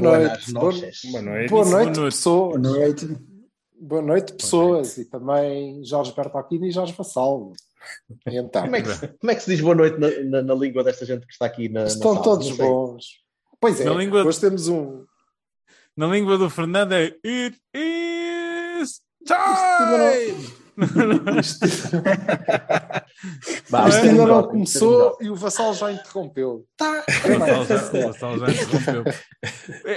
Boa noite. Boa, noches. boa noite, Boa noite. pessoas. Boa noite. Boa noite, pessoas. E também Jorge Bertolini e Jorge Vassal. Então, Como é, que, se- como é que se diz boa noite na, na- na língua desta gente que está aqui na, na estão sala? todos bons. Pois é, Na língua- hoje temos um. Na língua do Fernando é It is ainda time! Isto, isto é ainda não é começou e o Vassal já interrompeu. Tá, O Vassal já- o Vassal já interrompeu.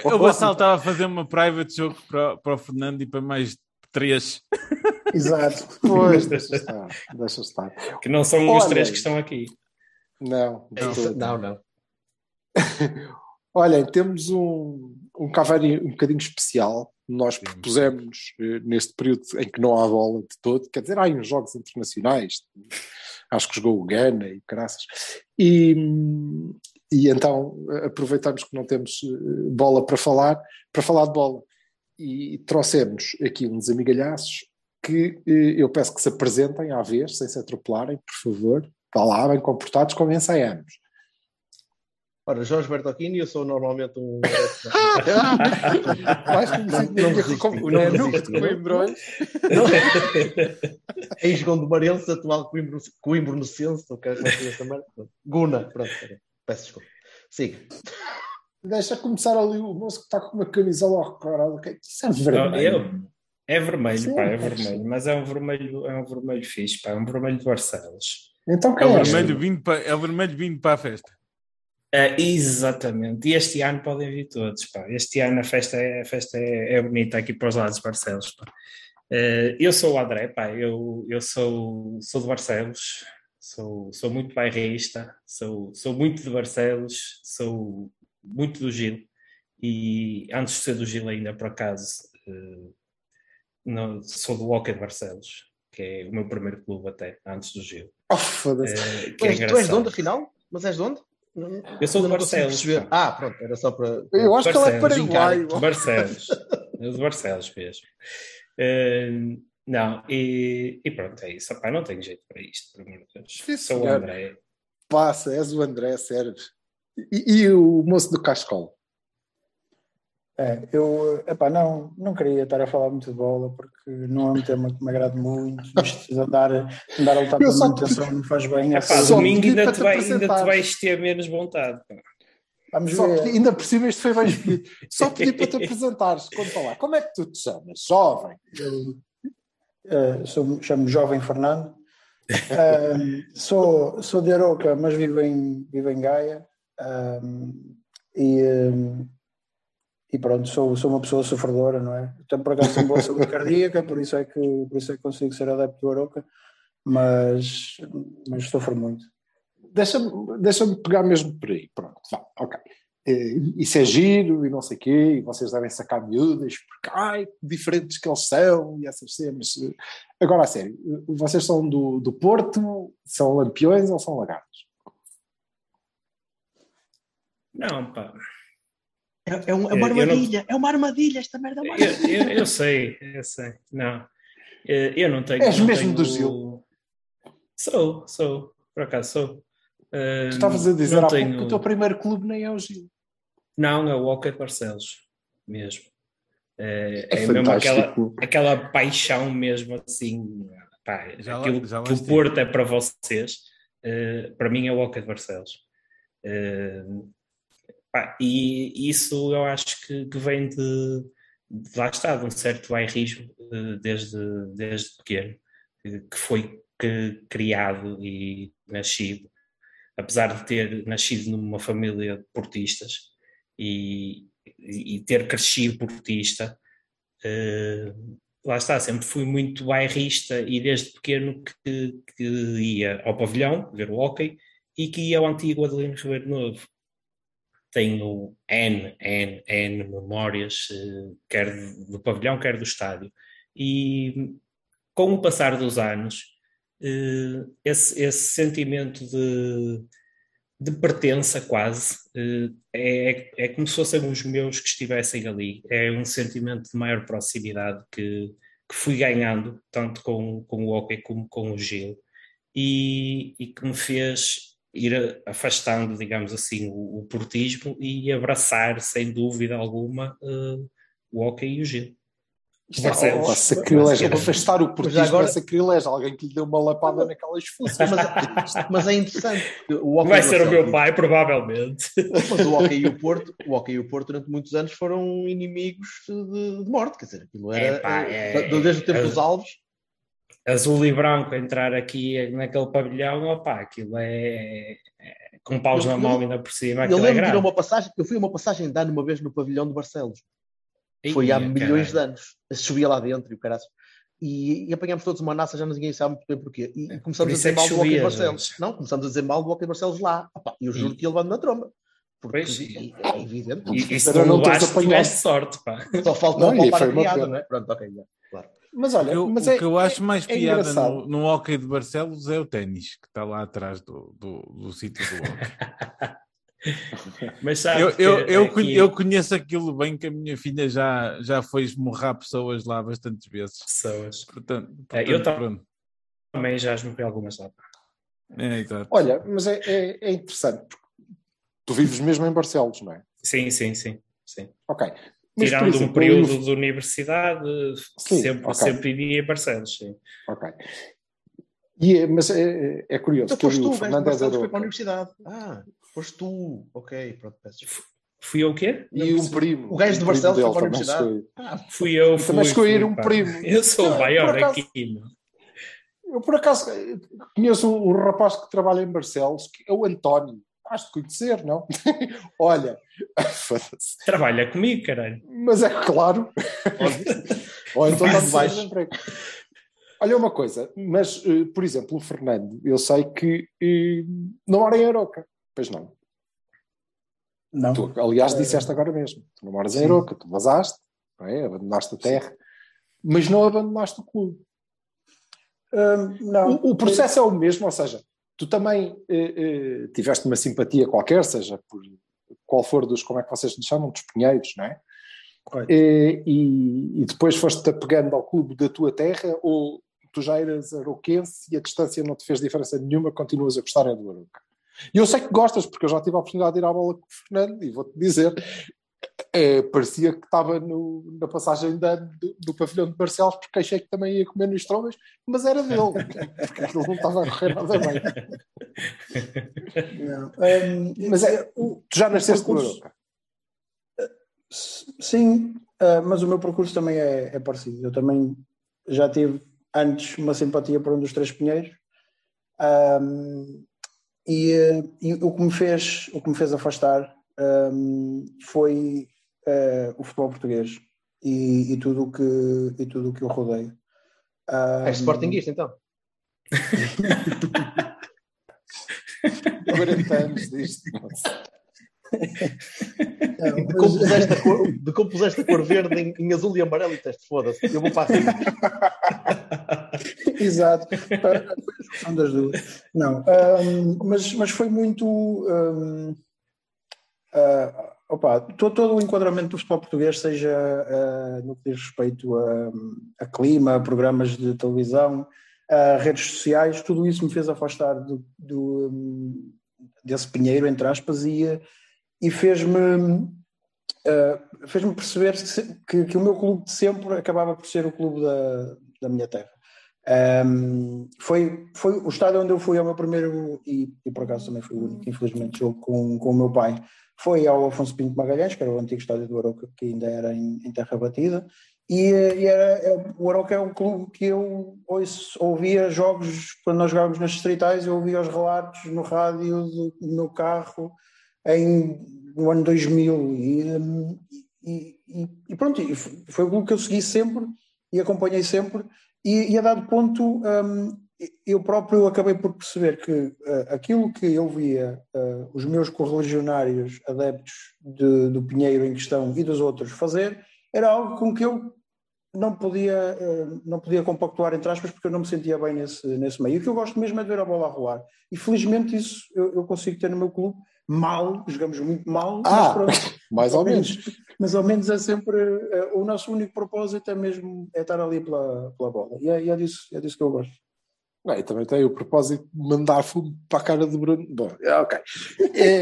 O Vassal estava a fazer uma private jogo para, para o Fernando e para mais três. Exato. Pois, deixa estar. Deixa estar. Que não são os Olha. três que estão aqui. Não, É todo. Não, não. Olhem, temos um, um Cavani um bocadinho especial. Nós propusemos eh, neste período em que não há bola de todo, quer dizer, há uns jogos internacionais, acho que jogou o Ghana e caraças, e, e então eh, aproveitamos que não temos eh, bola para falar, para falar de bola. E trouxemos aqui uns amigalhaços que eu peço que se apresentem à vez, sem se atropelarem, por favor. Vá lá, bem comportados, como ensaiamos. Ora, Jorge Bertocchini, eu sou normalmente um. Mais conhecido como Coimbrões. Ex-Gondomarense, atual Coimbrunense, ou quero que essa merda. Guna, pronto, peço desculpa. Siga. Deixa começar ali o moço que está com uma camisola ao caralho. que Isso é Não, vermelho. eu- é vermelho, Sim, pá, é pode vermelho, mas é um vermelho, é um vermelho fixe, pá, é um vermelho de Barcelos. Então É o é? vermelho vindo para, é o vermelho vindo para a festa. É, exatamente, e este ano podem vir todos, pá. Este ano a festa é, a festa é, é bonita aqui para os lados de Barcelos, pá. Eh, eu sou o André, pá, eu, eu sou, sou de Barcelos, sou, sou muito bairrista, sou, sou muito de Barcelos, sou muito do Gil, e antes de ser do Gil ainda, por acaso, não, sou do Walker de Barcelos, que é o meu primeiro clube até, antes do Gil. Oh, foda-se. Tu é és, tu és de onde, afinal? Mas és de onde? Não- Eu sou de Barcelos. Ah, pronto, era só para. Eu acho que ele é Barcelos, paraguaio. Barcelos. É de Barcelos mesmo. Eh, não, e, e pronto, é isso. Epá, não tenho jeito para isto, por amor de Deus. Sou o. André. Passa, és o André, sério. E, e o moço do Cascol? É, eu epá, não, não queria estar a falar muito de bola porque não é um tema que me agrada muito. Isto de andar, andar a lutar só- manutenção não faz bem. saúde. Só domingo ainda te, vai, ainda te vais ter menos vontade. pá. Vamos Só ver. pedi- ainda por cima isto foi bem escolhido. Só pedi para te apresentares. Conta lá, como é que tu te chamas? Jovem. Eu, eh, sou, chamo Jovem Fernando. Ahm, sou, sou de Aroca, mas vivo em, vivo em Gaia. E, e pronto, sou, sou uma pessoa sofredora, não é? Tenho por acaso tenho boa saúde cardíaca, por isso, é que, por isso é que consigo ser adepto do Aroca, mas, mas sofro muito. Deixa-me deixa pegar mesmo por aí. Pronto, vá, ok. Eh, Isso é giro e não sei o quê, e vocês devem sacar miúdas, porque ai, que diferentes que eles são e essas cenas. Agora, a sério, vocês são do, do Porto, são lampiões ou são lagartos? Não, pá. É, é uma, é Eu- uma eu não- armadilha, é uma armadilha, esta merda é uma Eu, armadilha. eu, eu sei, eu sei. Não. Eu não tenho. És não mesmo tenho- do Gil? Sou, sou. Por acaso sou. Tu estavas a dizer não há pouco tenho- que o teu primeiro clube nem é o Gil. Não, é o Walker de Barcelos, mesmo. É, É é mesmo aquela, aquela paixão mesmo assim, pá, Já lá- aquilo já lá que o. Porto é para vocês, eh, para mim é o Walker de Barcelos. Eh, pá, e isso eu acho que, que vem de, de lá está, de um certo bairrismo eh, desde, desde pequeno, que foi que- criado e nascido, apesar de ter nascido numa família de portistas e, e ter crescido portista, eh, lá está, sempre fui muito bairrista e desde pequeno que, que ia ao pavilhão ver o hockey e que ia ao antigo Adelino Ribeiro Novo. Tenho N, N, N memórias, eh, quer do pavilhão, quer do estádio. E com o passar dos anos, eh, esse, esse sentimento de, de pertença quase eh, é, é como se fossem os meus que estivessem ali. É um sentimento de maior proximidade que, que fui ganhando, tanto com, com o hockey como com o Gil, e, e que me fez ir afastando, digamos assim, o, o portismo e abraçar, sem dúvida alguma, uh, o hockey e o é, oh, sacrilégio. Afastar o portismo agora... é sacrilégio. Alguém que lhe deu uma lapada naquelas fuças. Mas, mas, é interessante. O Vai ser o meu pai, provavelmente. Mas o Hockey e o Porto, o Hockey e o Porto durante muitos anos foram inimigos de, de morte. Quer dizer, aquilo era... Epá, é, desde o tempo é, dos Alves. Azul e branco entrar aqui naquele pavilhão, opá, aquilo é... é com paus eu, na mão ainda por cima. Eu lembro é de uma passagem, eu fui a uma passagem de ano uma vez no pavilhão de Barcelos foi há milhões de anos. Chovia lá dentro e o caraças. E, e apanhámos todos uma naça, já ninguém sabe muito bem porquê. E, e começamos Por a dizer é mal do Walker Barcelos. Não, começamos a dizer mal do Walker Barcelos lá. Opa, eu juro e... que ia levando na tromba. Porque pois, é evidente. E, e se não levaste, tiveste sorte, pá. Só faltou não, para a piada, não é? Pronto, ok, já, claro. Mas olha, eu, mas o é, que eu acho mais é piada no, no hockey de Barcelos é o ténis, que está lá atrás do, do, do sítio do hockey. Mas sabe eu, eu, eu, aqui... eu, conheço aquilo bem que a minha filha já, já foi esmurrar pessoas lá bastantes vezes. Pessoas. Portanto, é, portanto eu também já esmurrei algumas lá. É, exato. Olha, mas é, é, é, interessante, porque tu vives mesmo em Barcelos, não é? Sim, sim, sim. sim. Ok. Mas, Tirando exemplo, um período de universidade, sim, sempre, okay. sempre vivia em Barcelos, sim. Ok. E, é, mas é, é curioso. Então, que o Fernando Barcelos foi para a universidade. Ah. Foste tu, ok, pronto, peço Fui eu o quê? E um primo. O gajo de Barcelos foi para a universidade. Ah, fui eu. Fui, também escolhi um primo. Eu sou o maior acaso, aqui. Eu, por acaso, conheço um, rapaz que trabalha em Barcelos, que é o António. Has de conhecer, não? Olha, trabalha comigo, caralho. Mas é claro. Ou então está baixo. Olha uma coisa, mas, uh, por exemplo, o Fernando, eu sei que uh, não mora em Aroca. Pois não. Não. Tu, aliás, uh, disseste agora mesmo. Tu não moras em Aroca, tu vazaste, não é? abandonaste a terra, sim. mas não abandonaste o clube. Uh, não. O, o, processo é o mesmo, ou seja, tu também uh, tiveste uma simpatia qualquer, seja por qual for dos, como é que vocês lhe chamam, dos pinheiros, não é? E, e, depois foste-te apegando ao clube da tua terra ou tu já eras aroquense e a distância não te fez diferença nenhuma, continuas a gostar do Aroca? E eu sei que gostas, porque eu já tive a oportunidade de ir à bola com o Fernando e vou-te dizer, é, parecia que estava no, na passagem da, do, do, pavilhão de Barcelos, porque achei que também ia comer nos trombas, mas era dele, porque aquilo não estava a correr nada bem. Um, mas é, tu já nasceste no Europa? Sim, uh, mas o meu percurso também é, é, parecido. Eu também já tive antes uma simpatia por um dos três pinheiros. Um, e, e, o que me fez o que me fez afastar um, foi uh, o futebol português e, e tudo o que e tudo o que eu rodeio um, é sportinguista então 40 anos disto não, de, como puseste a cor, a cor verde em, em azul e amarelo e teste, foda-se, eu vou para cima. Exato, são das duas. Não, um, mas, mas foi muito. Um, uh, opa, todo, todo, o enquadramento do futebol português, seja uh, no que diz respeito a, a, clima, a programas de televisão, a redes sociais, tudo isso me fez afastar do, do desse pinheiro, entre aspas, e e fez-me uh, fez-me perceber que, que, o meu clube de sempre acabava por ser o clube da, da minha terra. Um, foi, foi o estádio onde eu fui ao meu primeiro, e, e por acaso também foi o único, infelizmente, jogo com, com o meu pai. Foi ao Afonso Pinto Magalhães, que era o antigo estádio do Aroca, que ainda era em, em terra batida. E, e era, é, o Aroca é um clube que eu ouço, ouvia jogos, quando nós jogávamos nas distritais, eu ouvia os relatos no rádio do, no carro, em, no ano 2000 e, e, e, e pronto, foi o que eu segui sempre e acompanhei sempre. E, e a dado ponto, um, eu próprio acabei por perceber que uh, aquilo que eu via uh, os meus correligionários adeptos de, do Pinheiro em questão e dos outros fazer era algo com que eu não podia, uh, não podia compactuar entre aspas porque eu não me sentia bem nesse, nesse meio. E o que eu gosto mesmo é de ver a bola a rolar. E felizmente isso eu, eu consigo ter no meu clube. Mal, jogamos muito mal, ah, mas mais ou menos. Mas ao menos é sempre o nosso único propósito é mesmo é estar ali pela, pela bola. E é, e é, disso, é disso que eu gosto. Bem, também tem o propósito de mandar fumo para a cara do Bruno. Bom, é, ok. É,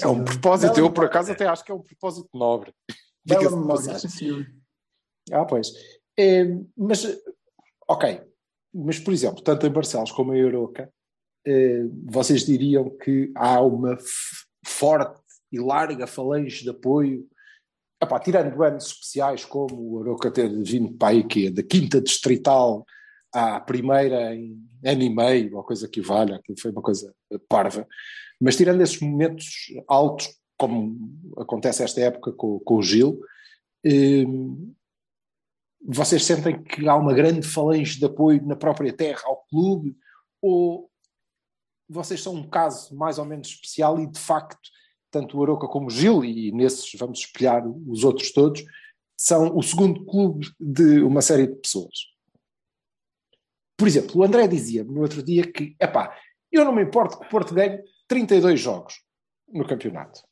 é um propósito, Bela eu por acaso até acho que é um propósito nobre. Bela memória, Ah, pois. É, mas, ok. Mas, por exemplo, tanto em Barcelos como em Euroca, é, vocês diriam que há uma forte e larga falange de apoio Epá, tirando anos especiais como o Aroca ter vindo para que da quinta distrital à primeira em ano e meio, ou coisa que valha, aquilo foi uma coisa parva, mas tirando esses momentos altos, como acontece esta época com, com o Gil, eh, vocês sentem que há uma grande falange de apoio na própria terra ao clube, ou vocês são um caso mais ou menos especial e de facto tanto o Aroca como o Gil, e nesses vamos espelhar os outros todos, são o segundo clube de uma série de pessoas. Por exemplo, o André dizia-me no outro dia que, epá, eu não me importo que o Porto ganhe 32 jogos no campeonato.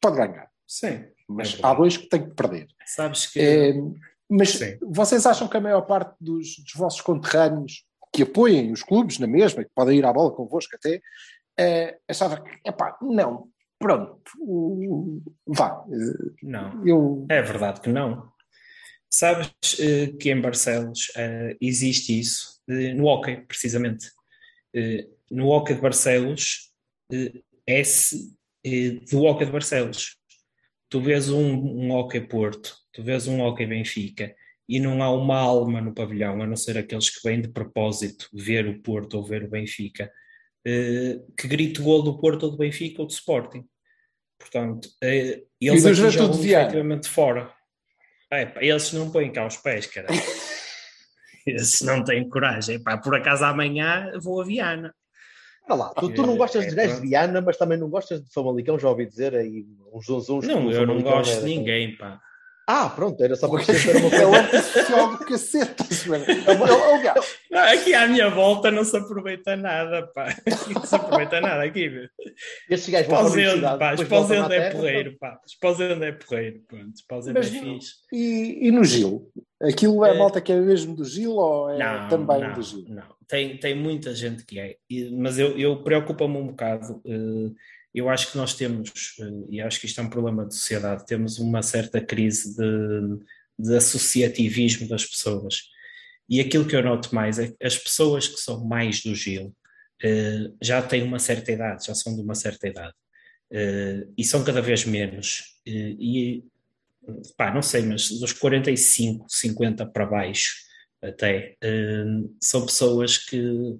Pode ganhar. Sim. Mas é há dois que tem que perder. Sabes que. É, mas Sim. vocês acham que a maior parte dos, dos, vossos conterrâneos que apoiem os clubes na mesma, que podem ir à bola convosco até, é, achava que, epá, não, Pronto, vá. Não, eu... é verdade que não. Sabes uh, que em Barcelos uh, existe isso, no hockey, precisamente. no hockey de Barcelos, esse, do hockey de Barcelos, tu vês um, um hockey Porto, tu vês um hockey Benfica, e não há uma alma no pavilhão, a não ser aqueles que vêm de propósito ver o Porto ou ver o Benfica, que grite gol do Porto ou do Benfica ou do Sporting. Portanto, eh, eles aqui jogam efetivamente fora. É, eles não põem cá os pés, cara. esses não têm coragem. Pá, por acaso amanhã vou a Viana. Olha lá, tu, tu não gostas de gajos de Viana, mas também não gostas de Famalicão, já ouvi dizer aí uns uns uns. Não, eu não gosto de ninguém, pá. Ah, pronto, era só para ter uma coisa. É o antissocial do cacete, não, aqui à minha volta não se aproveita nada, pá. Não se aproveita nada aqui, Estes gajos vão para pá. Esposendo é porreiro, pá. Esposendo é porreiro, pronto. Esposendo é fixe. E, e no Gil? Aquilo é a malta que é mesmo do Gil ou é não, também não, do Gil? Não, tem, tem muita gente que é. Mas eu, eu preocupa-me um bocado. Uh, eu acho que nós temos, eh, e acho que isto é um problema de sociedade, temos uma certa crise de, de associativismo das pessoas. E aquilo que eu noto mais é que as pessoas que são mais do Gil eh, já têm uma certa idade, já são de uma certa idade. Eh, e são cada vez menos. e, pá, não sei, mas dos 45, 50 para baixo, até, são pessoas que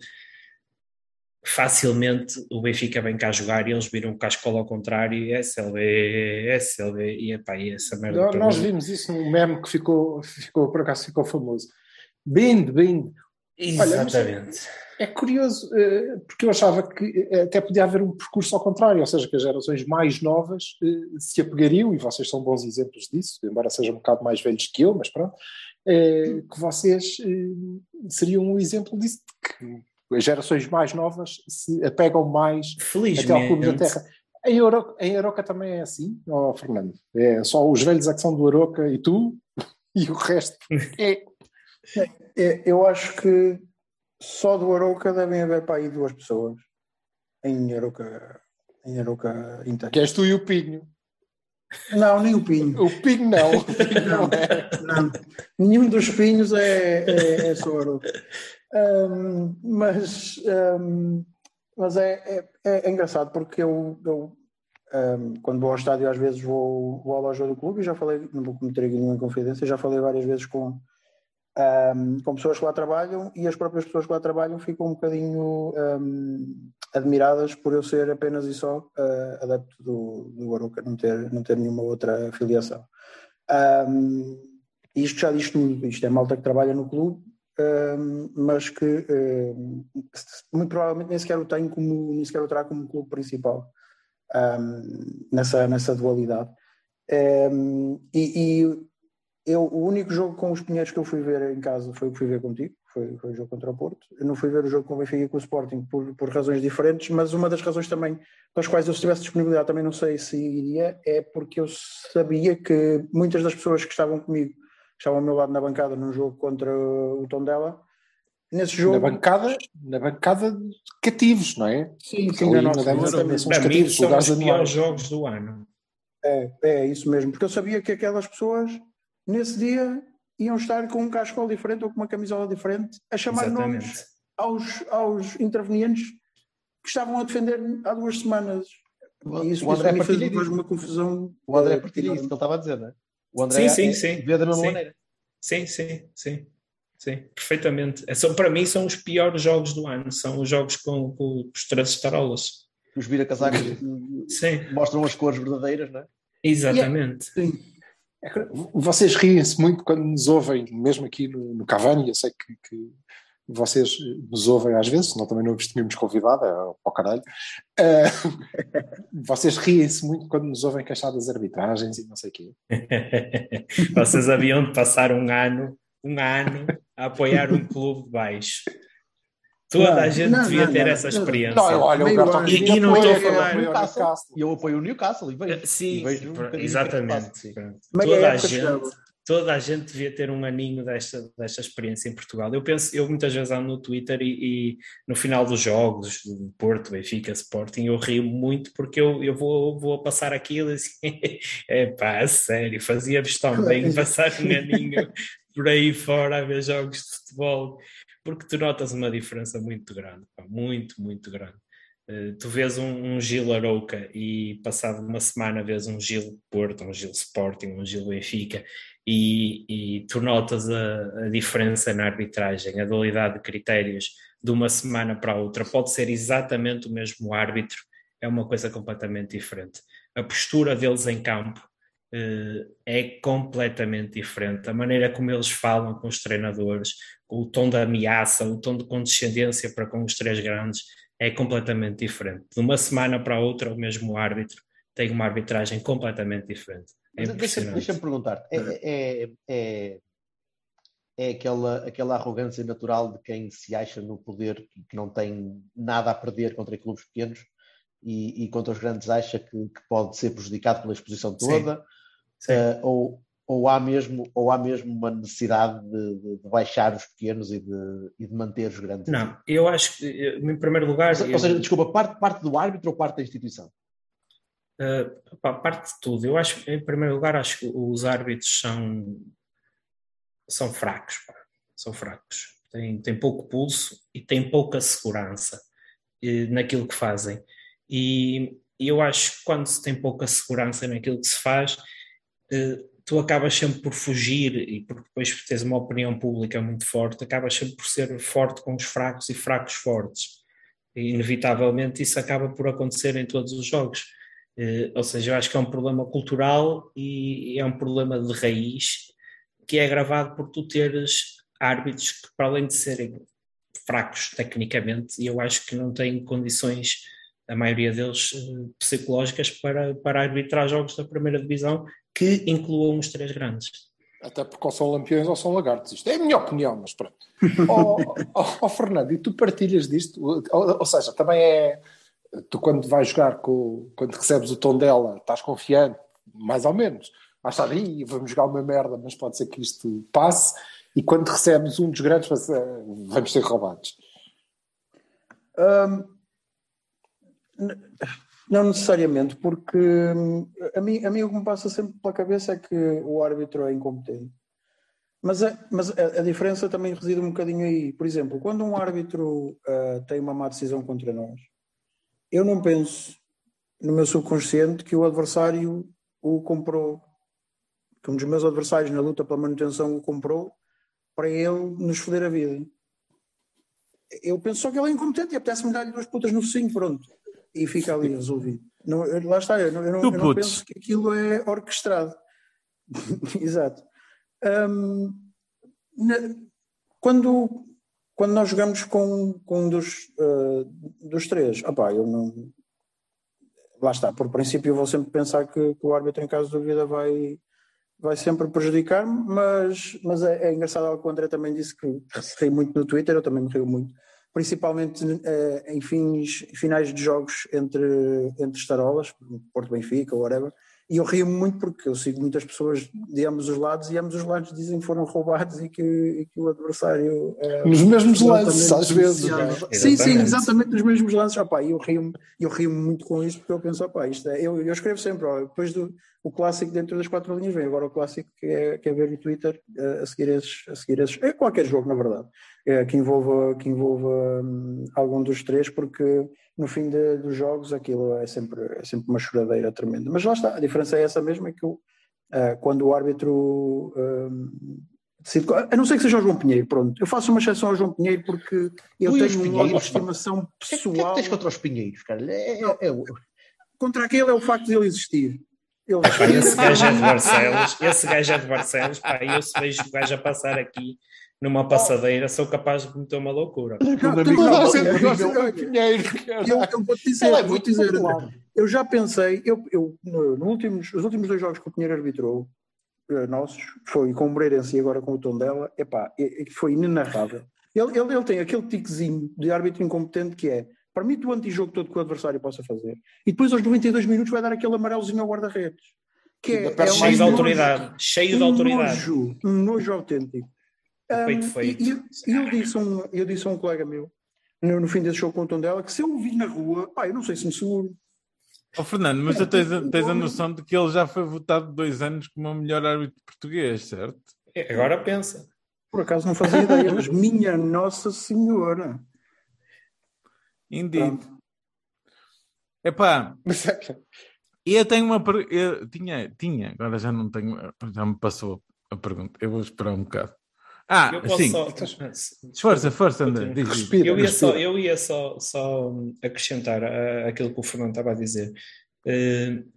facilmente o Benfica vem cá jogar e eles viram que a escola ao contrário SLB, SLB e, epá, e essa merda. Nós vimos isso num meme que ficou, ficou por acaso ficou famoso. Bind, bind. Exatamente. Olha, é curioso, eh, porque eu achava que eh, até podia haver um percurso ao contrário, ou seja, que as gerações mais novas eh, se apegariam, e vocês são bons exemplos disso, embora sejam um bocado mais velhos que eu, mas pronto, que vocês seriam um exemplo disso, que as gerações mais novas se apegam mais Felizmente. até ao clube da terra. Em Aroca, em Aroca também é assim, oh, Fernando? É só os velhos é que são do Aroca e tu, e o resto é. é eu acho que só do Aroca devem haver para aí duas pessoas em Aroca, em Aroca Inter. Que és tu e o Pinho. Não, nem o Pinho. O Pinho não. O Pinho não, é. não. Nenhum dos Pinhos é, é, é só Aroca. Um, mas um, mas é, é, é, engraçado porque eu, eu um, quando vou ao estádio às vezes vou, vou à loja do clube e já falei, não vou cometer aqui nenhuma confidência, já falei várias vezes com, com pessoas que lá trabalham e as próprias pessoas que lá trabalham ficam um bocadinho admiradas por eu ser apenas e só uh, adepto do, do Aruca, não ter, não ter nenhuma outra filiação. Um, isto já diz tudo, isto é malta que trabalha no clube, um, mas que um, muito provavelmente nem sequer o tem como, nem sequer o terá como clube principal nessa, nessa dualidade. e, e eu, o único jogo com os Pinheiros que eu fui ver em casa foi o que fui ver contigo, foi, foi o jogo contra o Porto. Eu não fui ver o jogo com o Benfica e com o Sporting por, por razões diferentes, mas uma das razões também pelas quais eu se tivesse disponibilidade também não sei se iria, é porque eu sabia que muitas das pessoas que estavam comigo, que estavam ao meu lado na bancada num jogo contra o Tondela, nesse jogo... Na bancada, na bancada de cativos, não é? Sim, sim, na nossa, são os cativos, são os piores jogos do ano. É, é isso mesmo, porque eu sabia que aquelas pessoas nesse dia iam estar com um cascol diferente ou com uma camisola diferente a chamar Exatamente. nomes aos, aos intervenientes que estavam a defender há duas semanas. E isso, o André isso fez depois uma confusão. O André partilha isso que ele estava a dizer, não é? O André sim, sim, é, sim. vê da mesma sim. maneira. Sim, sim, sim. Sim, perfeitamente. É são, para mim são os piores jogos do ano, são os jogos com, com os três tarolas. Os vira-casacos mostram as cores verdadeiras, não é? Exatamente. Yeah. É vocês riem-se muito quando nos ouvem, mesmo aqui no, no Cavani, eu sei que, que, vocês nos ouvem às vezes, senão também não vos tínhamos convidado, é para caralho. Uh, vocês riem-se muito quando nos ouvem queixar das arbitragens e não sei o quê. vocês haviam de passar um ano, um ano a apoiar um clube de baixo. Toda não, a gente não, devia não, ter essa experiência. Não, olha, o e, e não estou a falar. E eu apoio o Newcastle e vejo. Sim, e vejo um exatamente. Toda a, gente, toda a gente devia ter um aninho desta, desta experiência em Portugal. Eu penso, eu muitas vezes ando no Twitter e, e no final dos jogos do Porto, Benfica, Sporting, eu rio muito porque eu, eu vou, vou passar aquilo assim, é pá, sério, fazia-vos tão bem passar um aninho por aí fora a ver jogos de futebol porque tu notas uma diferença muito grande, pá, muito, muito grande. Uh, tu vês um, um Gil Arouca e passado uma semana vês um Gil Porto, um Gil Sporting, um Gil Benfica e, e tu notas a, a, diferença na arbitragem, a dualidade de critérios de uma semana para a outra. Pode ser exatamente o mesmo árbitro, é uma coisa completamente diferente. A postura deles em campo uh, é completamente diferente. A maneira como eles falam com os treinadores, o tom da ameaça, o tom de condescendência para com os três grandes é completamente diferente. De uma semana para a outra, o mesmo árbitro tem uma arbitragem completamente diferente. É Deixa-me deixa perguntar, é, é, é, é, aquela, aquela arrogância natural de quem se acha no poder que não tem nada a perder contra clubes pequenos e, e contra os grandes acha que, que, pode ser prejudicado pela exposição toda? Sim. Sim. Uh, ou, ou há mesmo, ou há mesmo uma necessidade de, de, de baixar os pequenos e de, e de, manter os grandes? Não, eu acho que, em primeiro lugar. Ou, eu... seja, desculpa, parte, parte do árbitro ou parte da instituição? Uh, parte de tudo. Eu acho, em primeiro lugar, acho que os árbitros são, são fracos. Pá. São fracos. Têm, têm pouco pulso e têm pouca segurança eh, naquilo que fazem. E, eu acho que quando se tem pouca segurança naquilo que se faz, eh, tu acabas sempre por fugir e porque depois tens uma opinião pública muito forte, acabas sempre por ser forte com os fracos e fracos fortes. E, inevitavelmente isso acaba por acontecer em todos os jogos. Eh, ou seja, eu acho que é um problema cultural e é um problema de raiz que é agravado por tu teres árbitros que, para além de serem fracos tecnicamente, eu acho que não têm condições, a maioria deles, eh, psicológicas para, para arbitrar jogos da primeira divisão que incluam os três grandes. Até porque ou são lampiões ou são lagartos. Isto é a minha opinião, mas pronto. Oh, oh, oh, Fernando, e tu partilhas disto? Ou, ou, seja, também é. Tu, quando vais jogar, com, quando recebes o tom dela, estás confiante, mais ou menos. Mas está ali, vamos jogar uma merda, mas pode ser que isto passe. E quando recebes um dos grandes, vamos ser roubados. Um, não necessariamente, porque hum, a mim, a mim o que me passa sempre pela cabeça é que o árbitro é incompetente. Mas, a, mas a, a diferença também reside um bocadinho aí. Por exemplo, quando um árbitro uh, tem uma má decisão contra nós, eu não penso no meu subconsciente que o adversário o comprou, que um dos meus adversários na luta pela manutenção o comprou para ele nos foder a vida. Eu penso só que ele é incompetente e apetece-me dar-lhe duas putas no focinho, pronto e fica ali resolvido. Não, lá está, eu não, eu não, eu não penso que aquilo é orquestrado. Exato. Um, na, quando, quando nós jogamos com, com um dos, uh, dos três, opá, eu não. Lá está, por princípio eu vou sempre pensar que, que o árbitro, em caso de dúvida, vai, vai sempre prejudicar-me, mas, mas é, é engraçado algo que o André também disse que se ri muito no Twitter, eu também me rio muito, principalmente uh, em fins, finais de jogos entre, entre estarolas, Porto Benfica ou whatever, e eu rio muito porque eu sigo muitas pessoas de ambos os lados e ambos os lados dizem que foram roubados e que, e que o adversário. É, nos mesmos lances, às vezes. É? Sim, sim, exatamente nos mesmos lances. Opa, eu rio-me eu rio muito com isto porque eu penso, opa, isto é, eu, eu escrevo sempre, ó, depois do o clássico dentro das quatro linhas vem agora o clássico que é, que é ver no Twitter a seguir esses, a seguir esses. É qualquer jogo, na verdade, que envolva, que envolva hum, algum dos três, porque no fim de, dos jogos aquilo é sempre, é sempre uma choradeira tremenda. Mas lá está, a diferença é essa mesma, é que uh, quando o árbitro uh, decide, a não ser que seja o João Pinheiro, pronto, eu faço uma exceção ao João Pinheiro porque eu tenho uma estimação pessoal. O que, é que tens contra os Pinheiros, cara? É, é, é... Contra aquele é o facto de ele existir. Ele... Esse gajo é de Barcelos, esse gajo é de Barcelos, pá, eu se vejo o gajo a passar aqui numa passadeira, sou capaz de meter uma loucura. Eu vou-te dizer, vou dizer eu já pensei, eu, eu, no últimos, os últimos dois jogos que o Pinheiro arbitrou, eh, nossos, foi com o Moreirense e agora com o tom dela, epá, foi inenarrável. Ele, ele, ele tem aquele tiquezinho de árbitro incompetente que é permite o antijogo todo que o adversário possa fazer e depois aos 92 minutos vai dar aquele amarelozinho ao guarda-redes. Que é, é cheio de autoridade, cheio de autoridade. Nojo, um nojo autêntico. Um, feito. E, e eu, disse a um, eu disse a um colega meu, no, no fim desse show com o tom dela, que se eu o vi na rua, pá, eu não sei se me seguro. Oh, Fernando, mas tu tens, tens a noção de que ele já foi votado dois anos como o melhor árbitro português, certo? É, agora pensa. Por acaso não fazia ideia, mas minha Nossa Senhora. Indeed. Epá, e eu tenho uma eu tinha, tinha, agora já não tenho, já me passou a pergunta. Eu vou esperar um bocado. Ah, sim. Só... Força, força, André. Respira, eu ia, só, eu ia só, só acrescentar aquilo que o Fernando estava a dizer. Uh,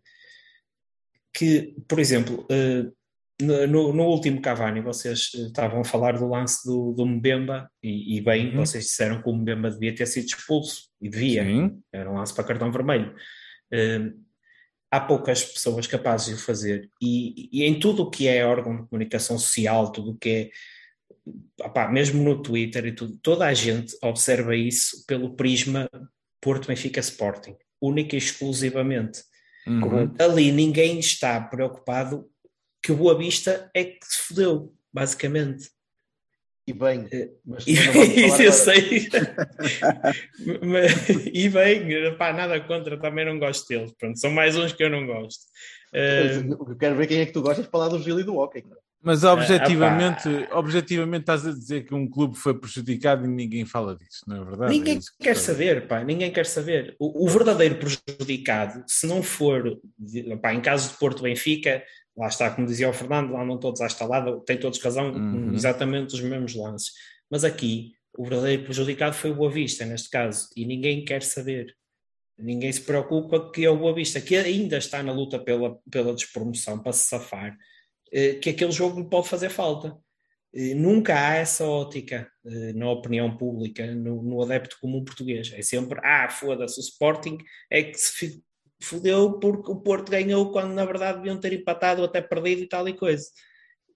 que, por exemplo, uh, no, no, último Cavani, vocês estavam a falar do lance do, do Mbemba, e, e bem, uhum. vocês disseram que o Mbemba devia ter sido expulso, e devia, Sim. era um lance para cartão vermelho. Uh, há poucas pessoas capazes de o fazer, e, e em tudo o que é órgão de comunicação social, tudo o que é opá, mesmo no Twitter e tudo, toda a gente observa isso pelo prisma Porto Benfica Sporting, única e exclusivamente. Uhum. Ali ninguém está preocupado que o Boa Vista é que se fodeu, basicamente. E bem, eh, mas e bem, eu sei. e bem, pá, nada contra, também não gosto deles. Pronto, são mais uns que eu não gosto. Uh... Eu quero ver quem é que tu gostas de falar do Gil e do Hockey. Mas objetivamente, uh, objetivamente estás a dizer que um clube foi prejudicado e ninguém fala disso, não é verdade? Ninguém é quer saber, pá, ninguém quer saber. O, o, verdadeiro prejudicado, se não for, pá, em caso de Porto Benfica, lá está, como dizia o Fernando, lá não todos à estalada, têm todos razão, uhum. exatamente os mesmos lances. Mas aqui, o verdadeiro prejudicado foi o Boa Vista, neste caso, e ninguém quer saber. Ninguém se preocupa que é o Boa Vista, que ainda está na luta pela, pela despromoção, para se safar, que aquele jogo lhe pode fazer falta. Eh, nunca há essa ótica eh, na opinião pública, no, no adepto comum português. É sempre, ah, foda-se, o Sporting é que se fodeu porque o Porto ganhou quando na verdade deviam ter empatado ou até perdido e tal e coisa.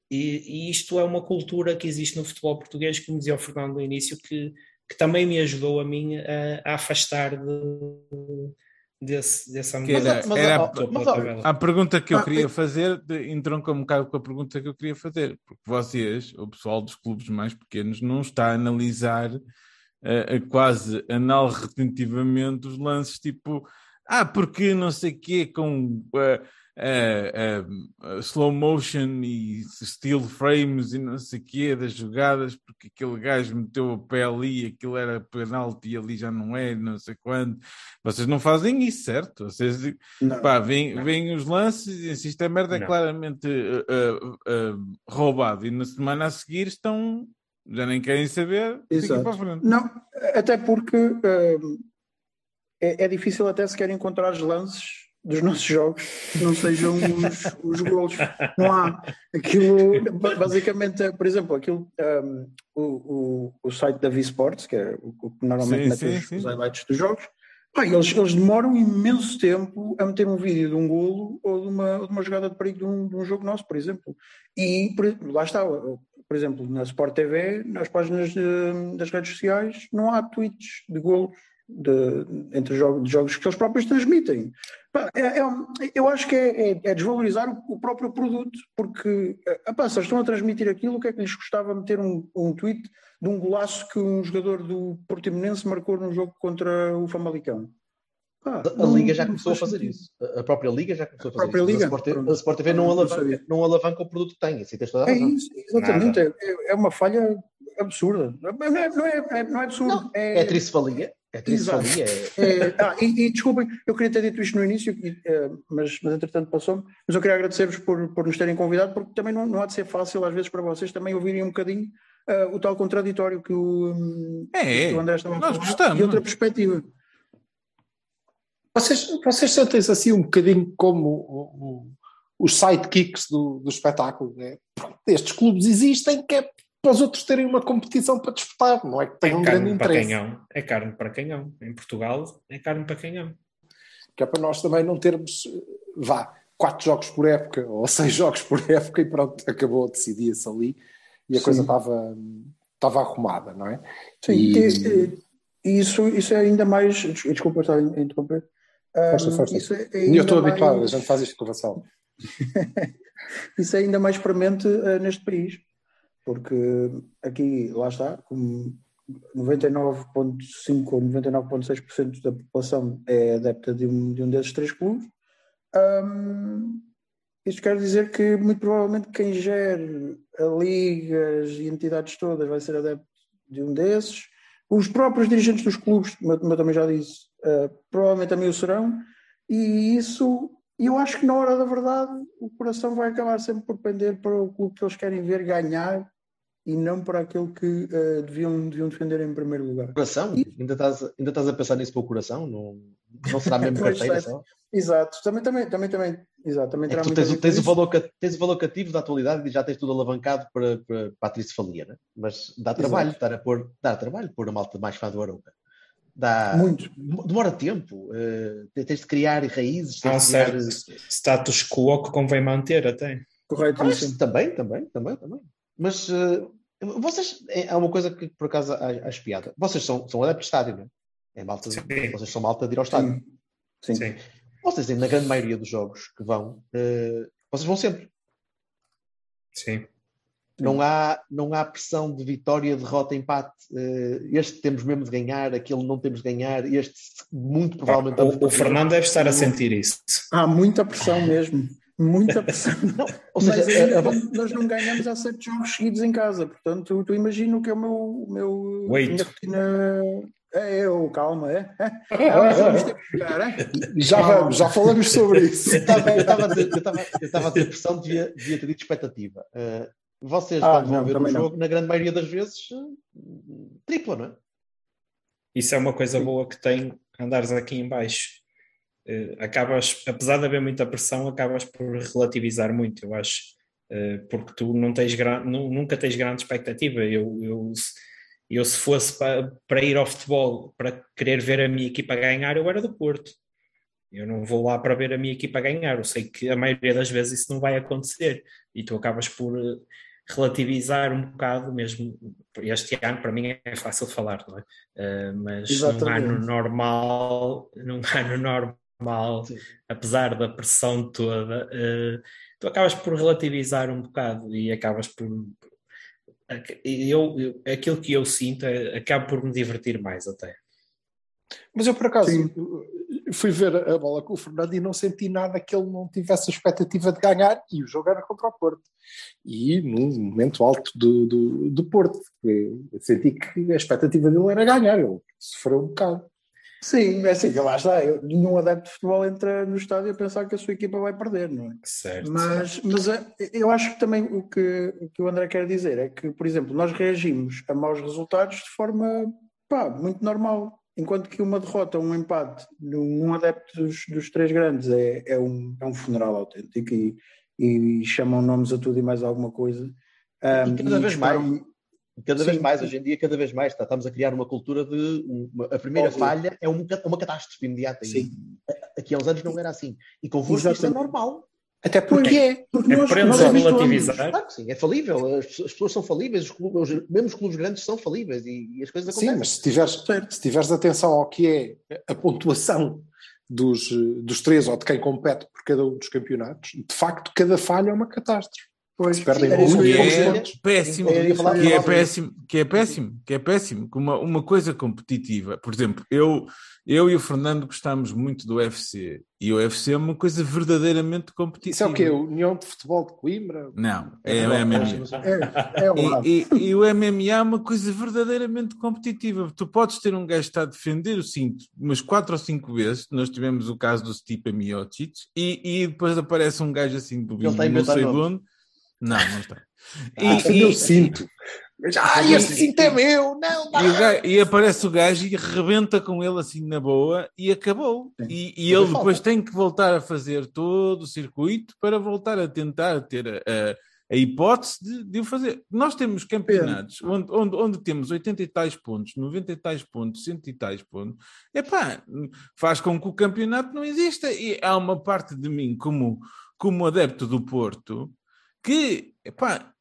E, e, isto é uma cultura que existe no futebol português, como dizia o Fernando no início, que, que também me ajudou a mim a, a afastar de, desse, dessa era, era a, a, pergunta que eu ah, queria fazer entronca um bocado com a pergunta que eu queria fazer, porque vocês, o pessoal dos clubes mais pequenos, não está a analisar uh, quase anal retentivamente os lances tipo ah, porque não sei o quê, com uh, uh, uh, slow motion e still frames e não sei o quê das jogadas, porque aquele gajo meteu o pé ali, aquilo era penalti e ali já não é, não sei quando. Vocês não fazem isso, certo? Vocês não, pá, veem os lances e se isto é merda é claramente roubado e na semana a seguir estão já nem querem saber. Exato. Não, até porque é, é, difícil até sequer encontrar os lances dos nossos jogos não sejam os, os golos. Não há aquilo, basicamente, por exemplo, aquilo, um, o, o, o site da V-Sports, que é o que normalmente sim, mete sim, os, sim. os highlights dos jogos, pá, eles, eles demoram imenso tempo a meter um vídeo de um golo ou de uma, de uma jogada de perigo de um, de um jogo nosso, por exemplo. E por, lá está, por exemplo, na Sport TV, nas páginas de, das redes sociais, não há tweets de golos de, entre jogos, de jogos que eles próprios transmitem. É, é, eu acho que é, é, é desvalorizar o, o, próprio produto, porque epá, se eles estão a transmitir aquilo, o que é que lhes custava meter um, um tweet de um golaço que um jogador do Portimonense marcou num jogo contra o Famalicão? Ah, a Liga já começou a fazer isso. A própria Liga já começou a fazer a própria isso. Liga, a, Sport, a Sport TV não alavanca, não alavanca o produto que tem. Assim, tens toda a é razão. É isso, exatamente. É, é, uma falha absurda. Não é, não é, não é absurdo. Não, é, é tricefalia. É tricefalia. É... ah, e, e, desculpem, eu queria ter dito isto no início, mas, mas entretanto passou-me. Mas eu queria agradecer-vos por, por nos terem convidado, porque também não, não há de ser fácil, às vezes, para vocês também ouvirem um bocadinho uh, o tal contraditório que o, é, que o André estava a falar e outra perspectiva. Vocês, vocês sentem-se assim um bocadinho como o, o, os sidekicks do, do espetáculo, né? Estes clubes existem que é para os outros terem uma competição para disputar, não é que tenham é um grande interesse. Canhão. É carne para canhão. Em Portugal é carne para canhão. Que é para nós também não termos, vá, quatro jogos por época ou seis jogos por época e pronto, acabou, decidia-se ali e a Sim. coisa estava, estava arrumada, não é? Sim, e... isso, isso é ainda mais. Desculpa estar a interromper. Força, força. Isso é eu estou mais... habituado, a gente faz isto com o Vassal. isso é ainda mais premente uh, neste país, porque aqui, lá está, como 99,5% ou 99,6% da população é adepta de um, de um desses três clubes. Um, isto quer dizer que, muito provavelmente, quem gere a ligas e entidades todas vai ser adepto de um desses. Os próprios dirigentes dos clubes, como eu também já disse, uh, provavelmente também o serão, e isso, eu acho que na hora da verdade, o coração vai acabar sempre por pender para o clube que eles querem ver ganhar e não para aquele que uh, deviam, deviam defender em primeiro lugar. Coração? E... Ainda, estás, ainda estás a pensar nisso para o coração? Não, não será mesmo carteira só? Exato, também, também, também, também, exato, também é tens, tens, o valor, tens o valor cativo da atualidade e já tens tudo alavancado para, para, para a tricefalia, né? mas dá trabalho estar a pôr, dá trabalho pôr a malta mais fã do Arouca. Dá, Muito. Demora tempo, uh, tens de criar raízes. Há um certo status quo que convém manter até. Correto, mas, também, também, também, também. Mas uh, vocês, é, há uma coisa que por acaso acho piada. Vocês são, são adeptos de estádio, não é? é malta, vocês são malta de ir ao estádio. Sim. Sim. Sim. Vocês, na grande maioria dos jogos que vão, uh, vocês vão sempre. Sim. Não há, não há pressão de vitória, derrota, empate. Uh, este temos mesmo de ganhar, aquele não temos de ganhar. Este, muito provavelmente. O, o Fernando deve estar a sentir isso. Há muita pressão mesmo. Muita pressão. Não, ou seja, Mas ainda, é, nós não ganhamos há sete jogos seguidos em casa. Portanto, tu imagino que é o meu. O meu Wait. rotina é eu, calma, é? já vamos, já falamos sobre isso. Eu estava a ter pressão, devia, devia ter dito expectativa. Uh, vocês ah, quando vão ver o jogo, não. na grande maioria das vezes, tripla, não é? Isso é uma coisa boa que tem andares aqui em baixo. Uh, acabas, apesar de haver muita pressão, acabas por relativizar muito, eu acho. Uh, porque tu não tens nunca tens grande expectativa. Eu, eu eu, se fosse para, para ir ao futebol, para querer ver a minha equipa ganhar, eu era do Porto. Eu não vou lá para ver a minha equipa ganhar. Eu sei que a maioria das vezes isso não vai acontecer. E tu acabas por eh, relativizar um bocado mesmo. Este ano, para mim, é fácil falar, não é? Uh, mas Exatamente. num ano normal, num ano normal, Sim. apesar da pressão toda, uh, tu acabas por relativizar um bocado e acabas por, eu, eu, aquilo que eu sinto é, acabo por me divertir mais até. Mas eu por acaso Sim. fui ver a bola com o Fernando e não senti nada que ele não tivesse a expectativa de ganhar e o jogo era contra o Porto. E num momento alto do, do, do Porto. Senti que a expectativa dele era ganhar, ele sofreu um bocado. Sim, é assim, lá está. Nenhum adepto de futebol entra no estádio a pensar que a sua equipa vai perder, não é? Certo. Mas, mas é, eu acho que também o que, o que o André quer dizer é que, por exemplo, nós reagimos a maus resultados de forma pá, muito normal. enquanto que uma derrota, um empate num adepto dos, dos três grandes é, é, um, é um funeral autêntico e, e chamam nomes a tudo e mais alguma coisa. Um, e cada vez mais, cada Sim. vez mais, hoje em dia, cada vez mais, tá, estamos a criar uma cultura de uma, a primeira Óbvio. falha é uma, uma catástrofe imediata. Sim. E, aqui há uns anos não era assim. E convosco isso é normal. Até porque é. Porque é nós, nós a relativizar. Claro que sim, é falível. As, as pessoas são falíveis, os clubes, os, mesmo os clubes grandes são falíveis e, e as coisas acontecem. Sim, mas se tiveres, se tiveres atenção ao que é a pontuação dos, dos três ou de quem compete por cada um dos campeonatos, de facto, cada falha é uma catástrofe. Pois, perdem que é péssimo, que é péssimo, que é péssimo, que é péssimo, que uma, uma coisa competitiva. Por exemplo, eu, eu e o Fernando gostamos muito do UFC e o UFC é uma coisa verdadeiramente competitiva. Isso é o quê? União de Futebol de Coimbra? Não, é, é o MMA. É, é e, e, e, o MMA é uma coisa verdadeiramente competitiva. Tu podes ter um gajo que está a defender o cinto umas quatro ou cinco vezes. Nós tivemos o caso do Stipe Miocic e, e depois aparece um gajo assim do não sei onde não, não está. E, ah, e, eu sinto. Ah, este cinto é meu! Não, não. E, gajo, e, aparece o gajo e rebenta com ele assim na boa e acabou. E, e ele depois tem que voltar a fazer todo o circuito para voltar a tentar ter a, a, a hipótese de, de, o fazer. Nós temos campeonatos onde, onde, onde, temos 80 e tais pontos, 90 e tais pontos, 100 e tais pontos. Epá, faz com que o campeonato não exista. E há uma parte de mim, como, como adepto do Porto, que, epá,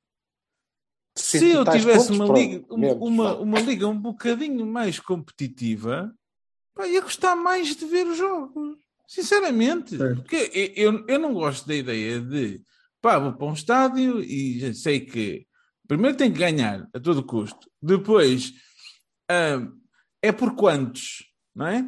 se eu tivesse uma liga, uma, uma, uma, liga um bocadinho mais competitiva, pá, ia gostar mais de ver os jogos. Sinceramente, porque eu, eu não gosto da ideia de pá, vou para um estádio e já sei que primeiro tem que ganhar a todo custo, depois hum, é por quantos, não é?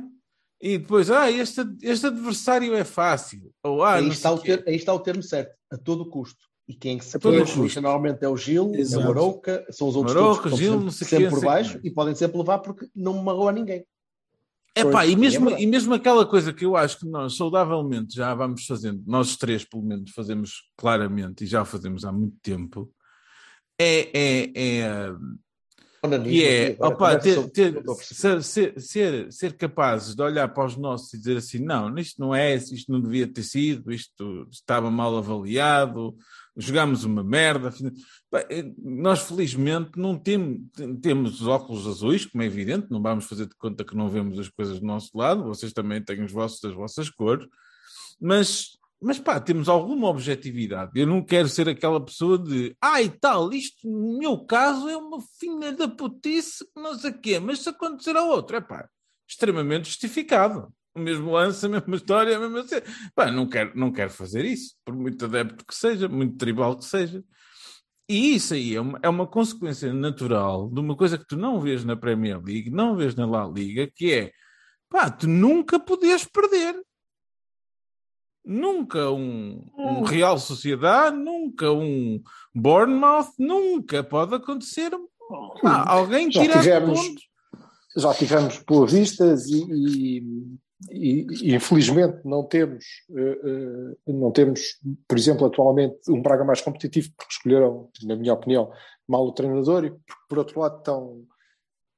E depois, ah, este, este adversário é fácil. Ou, ah, aí, está o ter, aí está o termo certo, a todo custo. E quem se queixa normalmente é o Gil, Exato. é o Arouca, são os outros Marouca, Gil, sempre, não sei sempre por baixo e podem sempre levar porque não magoa ninguém. É pá, e mesmo, é e mesmo aquela coisa que eu acho que nós saudavelmente já vamos fazendo, nós três pelo menos fazemos claramente e já fazemos há muito tempo, é, é, é e é, opa, ter, ter, ser, ser, ser, capazes de olhar para os nossos e dizer assim: não, isto não é, isto não devia ter sido, isto estava mal avaliado, jogámos uma merda. Eh, nós, felizmente, não temos, os óculos azuis, como é evidente, não vamos fazer de conta que não vemos as coisas do nosso lado, vocês também têm os vossos, as vossas cores, mas, mas pá, temos alguma objetividade. Eu não quero ser aquela pessoa de, ai ah, tal, isto no meu caso é uma finha da putice, não sei o quê, mas se acontecer a outro, é pá, extremamente justificado o mesmo lance, a mesma história, a mesma cena. Pá, não quero, não quero fazer isso, por muito adepto que seja, muito tribal que seja. E isso aí é uma, é uma consequência natural de uma coisa que tu não vês na Premier League, não vês na La Liga, que é pá, tu nunca podias perder. Nunca um, um hum. Real Sociedade, nunca um Bournemouth, nunca pode acontecer. Pá, alguém tirar pontos. Já tivemos Boa Vistas e, e e, e, infelizmente não temos, uh, uh, não temos, por exemplo, atualmente um Braga mais competitivo porque escolheram, na minha opinião, mal o treinador e por outro lado estão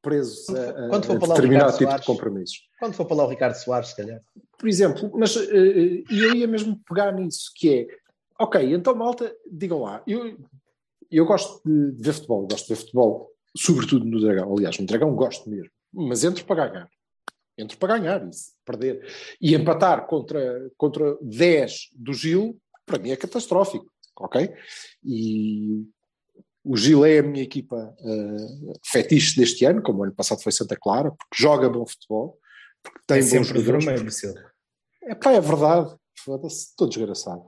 presos a, a, determinado tipo Soares, de compromissos. Quando for para lá o Ricardo Soares, se calhar. Por exemplo, mas uh, eu ia mesmo pegar nisso, que é, ok, então malta, digam lá, eu, eu gosto de, de ver futebol, gosto de ver futebol, sobretudo no Dragão, aliás, no Dragão gosto mesmo, mas entro para ganhar entro para ganhar, e perder. E empatar contra, contra 10 do Gil, para mim é catastrófico, ok? E o Gil é a minha equipa uh, fetiche deste ano, como o ano passado foi Santa Clara, porque joga bom futebol, porque tem é bons jogadores. Vermelho, é pá, é verdade, foda-se, estou desgraçado.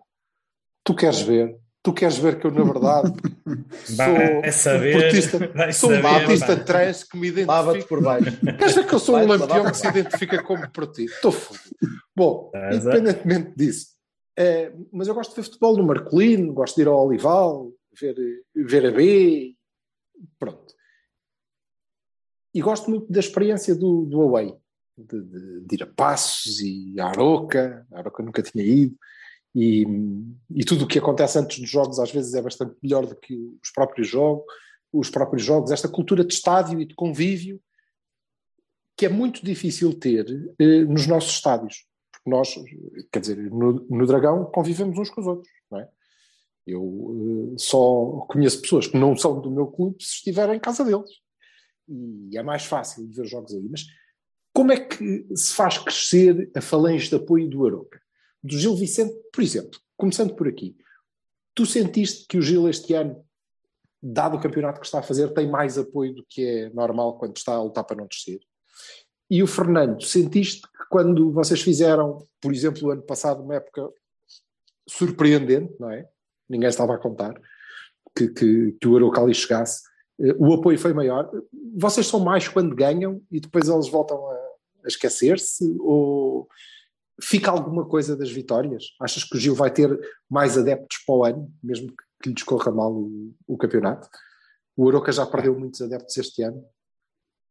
Tu queres ver, tu queres ver que eu, na verdade, sou saber, um portista, sou um artista trans que me identifica. por baixo. Queres ver que eu sou um lampião que se identifica como portista? Estou fodido. Bom, é. independentemente disso, é, mas eu gosto de ver futebol no Marcolino, gosto de ir ao Olival, ver, ver a B, pronto. E gosto muito da experiência do, do Away, de, de, de ir a Passos e a Aroca, a Aroca nunca tinha ido, e, e tudo o que acontece antes dos jogos às vezes é bastante melhor do que os próprios jogos, os próprios jogos, esta cultura de estádio e de convívio, que é muito difícil ter eh, nos nossos estádios. Porque nós, quer dizer, no, no Dragão convivemos uns com os outros, não é? Eu eh, só conheço pessoas que não são do meu clube se estiverem em casa deles. E é mais fácil ver jogos aí. Mas como é que se faz crescer a falange de apoio do Aroca? Do Gil Vicente, por exemplo, começando por aqui. Tu sentiste que o Gil este ano, dado o campeonato que está a fazer, tem mais apoio do que é normal quando está a lutar para não descer? E o Fernando, sentiste que quando vocês fizeram, por exemplo, o ano passado, uma época surpreendente, não é? Ninguém estava a contar que, que, que o Araucali chegasse, eh, o apoio foi maior. Vocês são mais quando ganham e depois eles voltam a, a esquecer-se? Ou fica alguma coisa das vitórias? Achas que o Gil vai ter mais adeptos para o ano, mesmo que, que lhe descorra mal o, o campeonato? O Aroca já perdeu muitos adeptos este ano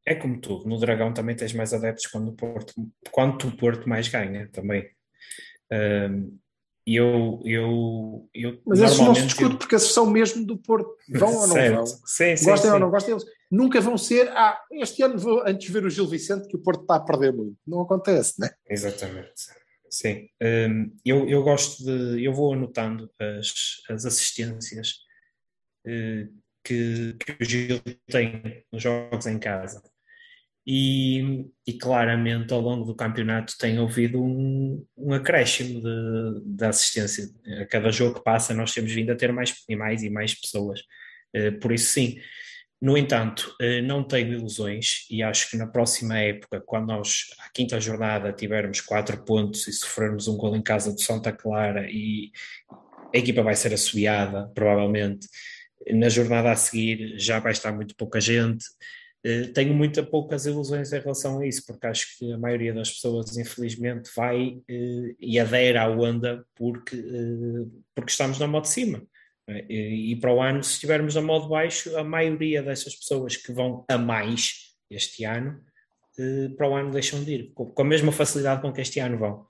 é como tudo, no Dragão também tens mais adeptos quando o Porto, quanto o Porto mais ganha também. Um, eu, eu, eu Mas esses não se discute porque esses são mesmo do Porto. Vão ou não certo. vão? Sim, sim, gostem sim. ou não gostem eles. Nunca vão ser, ah, este ano vou antes ver o Gil Vicente que o Porto está a perder muito. Não acontece, né? Exatamente. Sim. Um, eu, eu gosto de, eu vou anotando as, as assistências uh, que, que o Gil tem nos jogos em casa e, e, claramente ao longo do campeonato tem havido um, um acréscimo de, assistência. A cada jogo que passa, nós temos vindo a ter mais e mais e mais pessoas. Uh, por isso, sim. No entanto, uh, não tenho ilusões e acho que na próxima época, quando nós, à quinta jornada, tivermos quatro pontos e sofrermos um gol em casa de Santa Clara e a equipa vai ser assobiada, provavelmente. Na jornada a seguir já vai estar muito pouca gente eh, tenho muito poucas ilusões em relação a isso, porque acho que a maioria das pessoas, infelizmente, vai uh, e adere à onda porque, porque estamos na modo de cima. E, e, para o ano, se estivermos na modo baixo, a maioria dessas pessoas que vão a mais este ano, para o ano deixam de ir, com, a mesma facilidade com que este ano vão.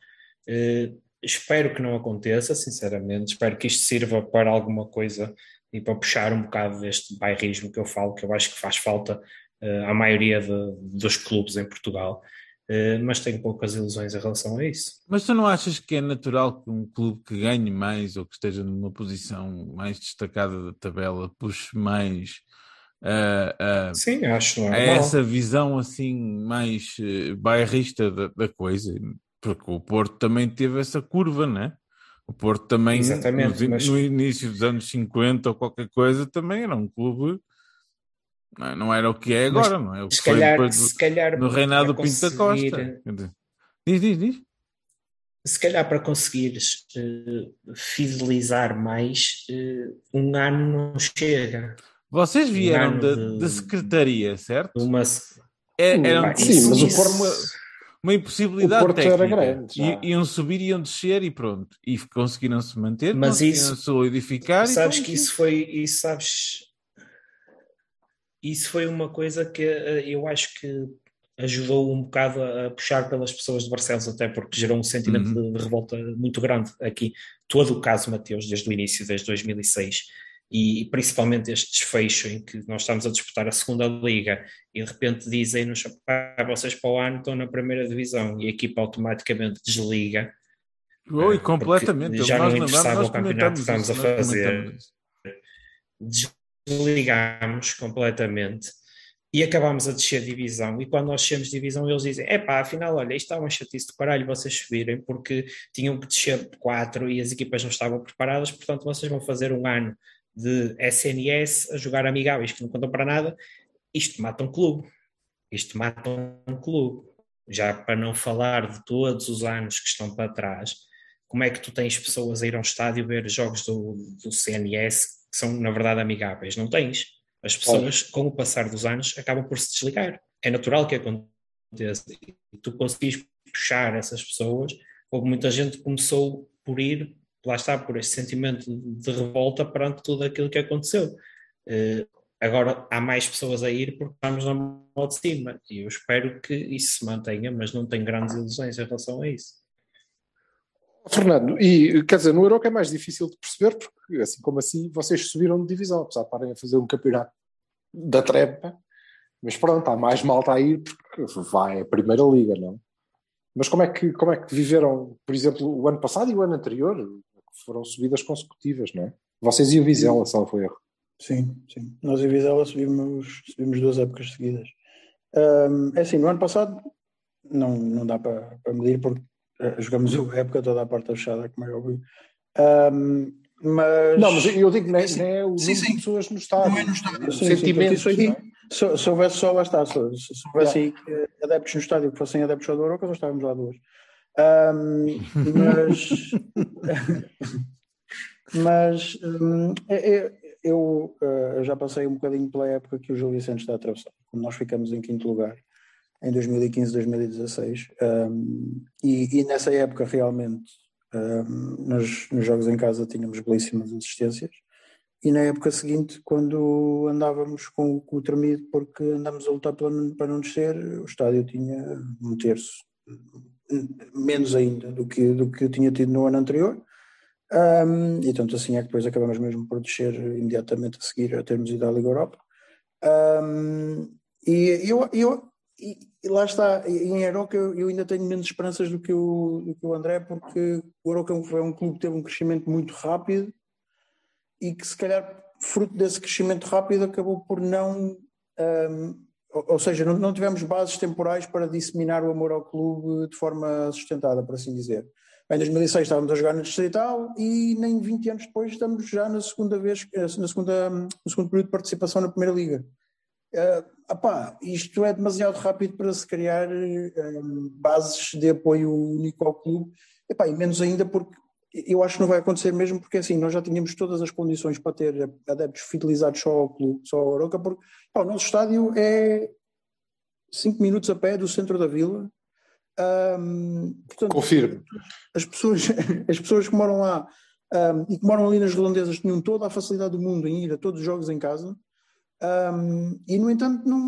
espero que não aconteça, sinceramente, espero que isto sirva para alguma coisa e para puxar um bocado deste bairrismo que eu falo, que eu acho que faz falta uh, à maioria de, dos clubes em Portugal, mas tenho poucas ilusões em relação a isso. Mas tu não achas que é natural que um clube que ganhe mais ou que esteja numa posição mais destacada da tabela puxe mais uh, Sim, acho a essa visão assim mais uh, bairrista da, da, coisa? Porque o Porto também teve essa curva, né? O Porto também, no, mas... no início dos anos 50 ou qualquer coisa, também era um clube não, não era o que é agora, Mas, não é? O que se calhar, do, se calhar no reinado do Pinto da Costa. Diz, diz, diz. Se calhar para conseguires uh, fidelizar mais, uh, um ano não chega. Vocês vieram um da, secretaria, certo? Uma... É, era, sim, mas o Porto... Uma, uma impossibilidade o técnica. Era grande, I, iam subir, iam descer e pronto. E conseguiram se manter, mas conseguiram isso, solidificar. Sabes que isso foi, isso sabes, isso foi uma coisa que eh, eu acho que ajudou um bocado a puxar pelas pessoas de Barcelos, até porque gerou um sentimento uhum. de, revolta muito grande aqui. Todo o caso Mateus, desde o início, desde 2006, e principalmente este desfecho em que nós estamos a disputar a segunda liga e de repente dizem-nos ah, vocês para o ano estão na primeira divisão e a equipa automaticamente desliga. Oi, completamente. Já nós não interessava o campeonato que estamos a fazer desligámos completamente e acabámos a descer divisão. E quando nós descemos divisão, eles dizem: é pá, afinal, olha, isto está uma chatice do caralho vocês subirem, porque tinham que descer de quatro e as equipas não estavam preparadas, portanto, vocês vão fazer um ano de SNS a jogar amigáveis que não contam para nada. Isto mata um clube. Isto mata um clube. Já para não falar de todos os anos que estão para trás, como é que tu tens pessoas a ir a um estádio ver jogos do, do CNS que são, na verdade, amigáveis. Não tens. As pessoas, com o passar dos anos, acabam por se desligar. É natural que aconteça. E tu conseguis puxar essas pessoas. Houve muita gente que começou por ir, lá está, por esse sentimento de revolta perante tudo aquilo que aconteceu. Uh, agora há mais pessoas a ir porque estamos na moda de cima. E eu espero que isso se mantenha, mas não tenho grandes ilusões em relação a isso. Fernando, e quer dizer, no Euro é mais difícil de perceber, porque assim como assim vocês subiram de divisão, apesar de parem a fazer um campeonato da trepa, Mas pronto, há mais malta a ir porque vai a Primeira Liga, não? Mas como é que, como é que viveram, por exemplo, o ano passado e o ano anterior? Foram subidas consecutivas, não é? Vocês e o Vizela, salvo erro. Sim, sim. Nós e o Vizela subimos, subimos duas épocas seguidas. Um, é assim, no ano passado não, não dá para, para medir porque jogamos a época toda a porta fechada, como é óbvio. Um, mas... Não, mas eu digo nem, nem é o sim, sim. pessoas no estádio. Não é no estádio. Sim, sentimento. Sim, aí, se, se, houvesse só lá está, se, se houvesse yeah. aí adeptos no estádio que fossem adeptos ao do Oroca, nós estávamos lá duas. Um, mas mas um, é, é, eu uh, já passei um bocadinho pela época que o Júlio Santos está a atravessar, quando nós ficamos em quinto lugar em 2015, 2016 um, e, e, nessa época realmente um, nos, nos, jogos em casa tínhamos belíssimas assistências. E na época seguinte quando andávamos com, com o tremido porque andámos a lutar não, para não descer o estádio tinha um terço menos ainda do que, do que tinha tido no ano anterior. Um, e tanto assim é que depois acabamos mesmo por descer imediatamente a seguir a termos ido à Liga Europa. Um, e eu, eu e, e, lá está, em Aroca eu, eu, ainda tenho menos esperanças do que o, do que o André, porque o Aroca é um clube que teve um crescimento muito rápido e que se calhar fruto desse crescimento rápido acabou por não um, ou seja, não, tivemos bases temporais para disseminar o amor ao clube de forma sustentada, por assim dizer. Em 2006 estávamos a jogar no Distrital e nem 20 anos depois estamos já na segunda vez, eh, na segunda, no segundo período de participação na Primeira Liga. Uh, apá, isto é demasiado rápido para se criar um, bases de apoio único ao clube, epá, e menos ainda porque eu acho que não vai acontecer mesmo porque assim, nós já tínhamos todas as condições para ter adeptos fidelizados só ao clube, só ao Oroca, porque pá, o nosso estádio é 5 minutos a pé do centro da vila, um, portanto, Confirmo. As pessoas, as pessoas que moram lá um, e que moram ali nas redondezas tinham toda a facilidade do mundo em ir a todos os jogos em casa um, e, no entanto, não,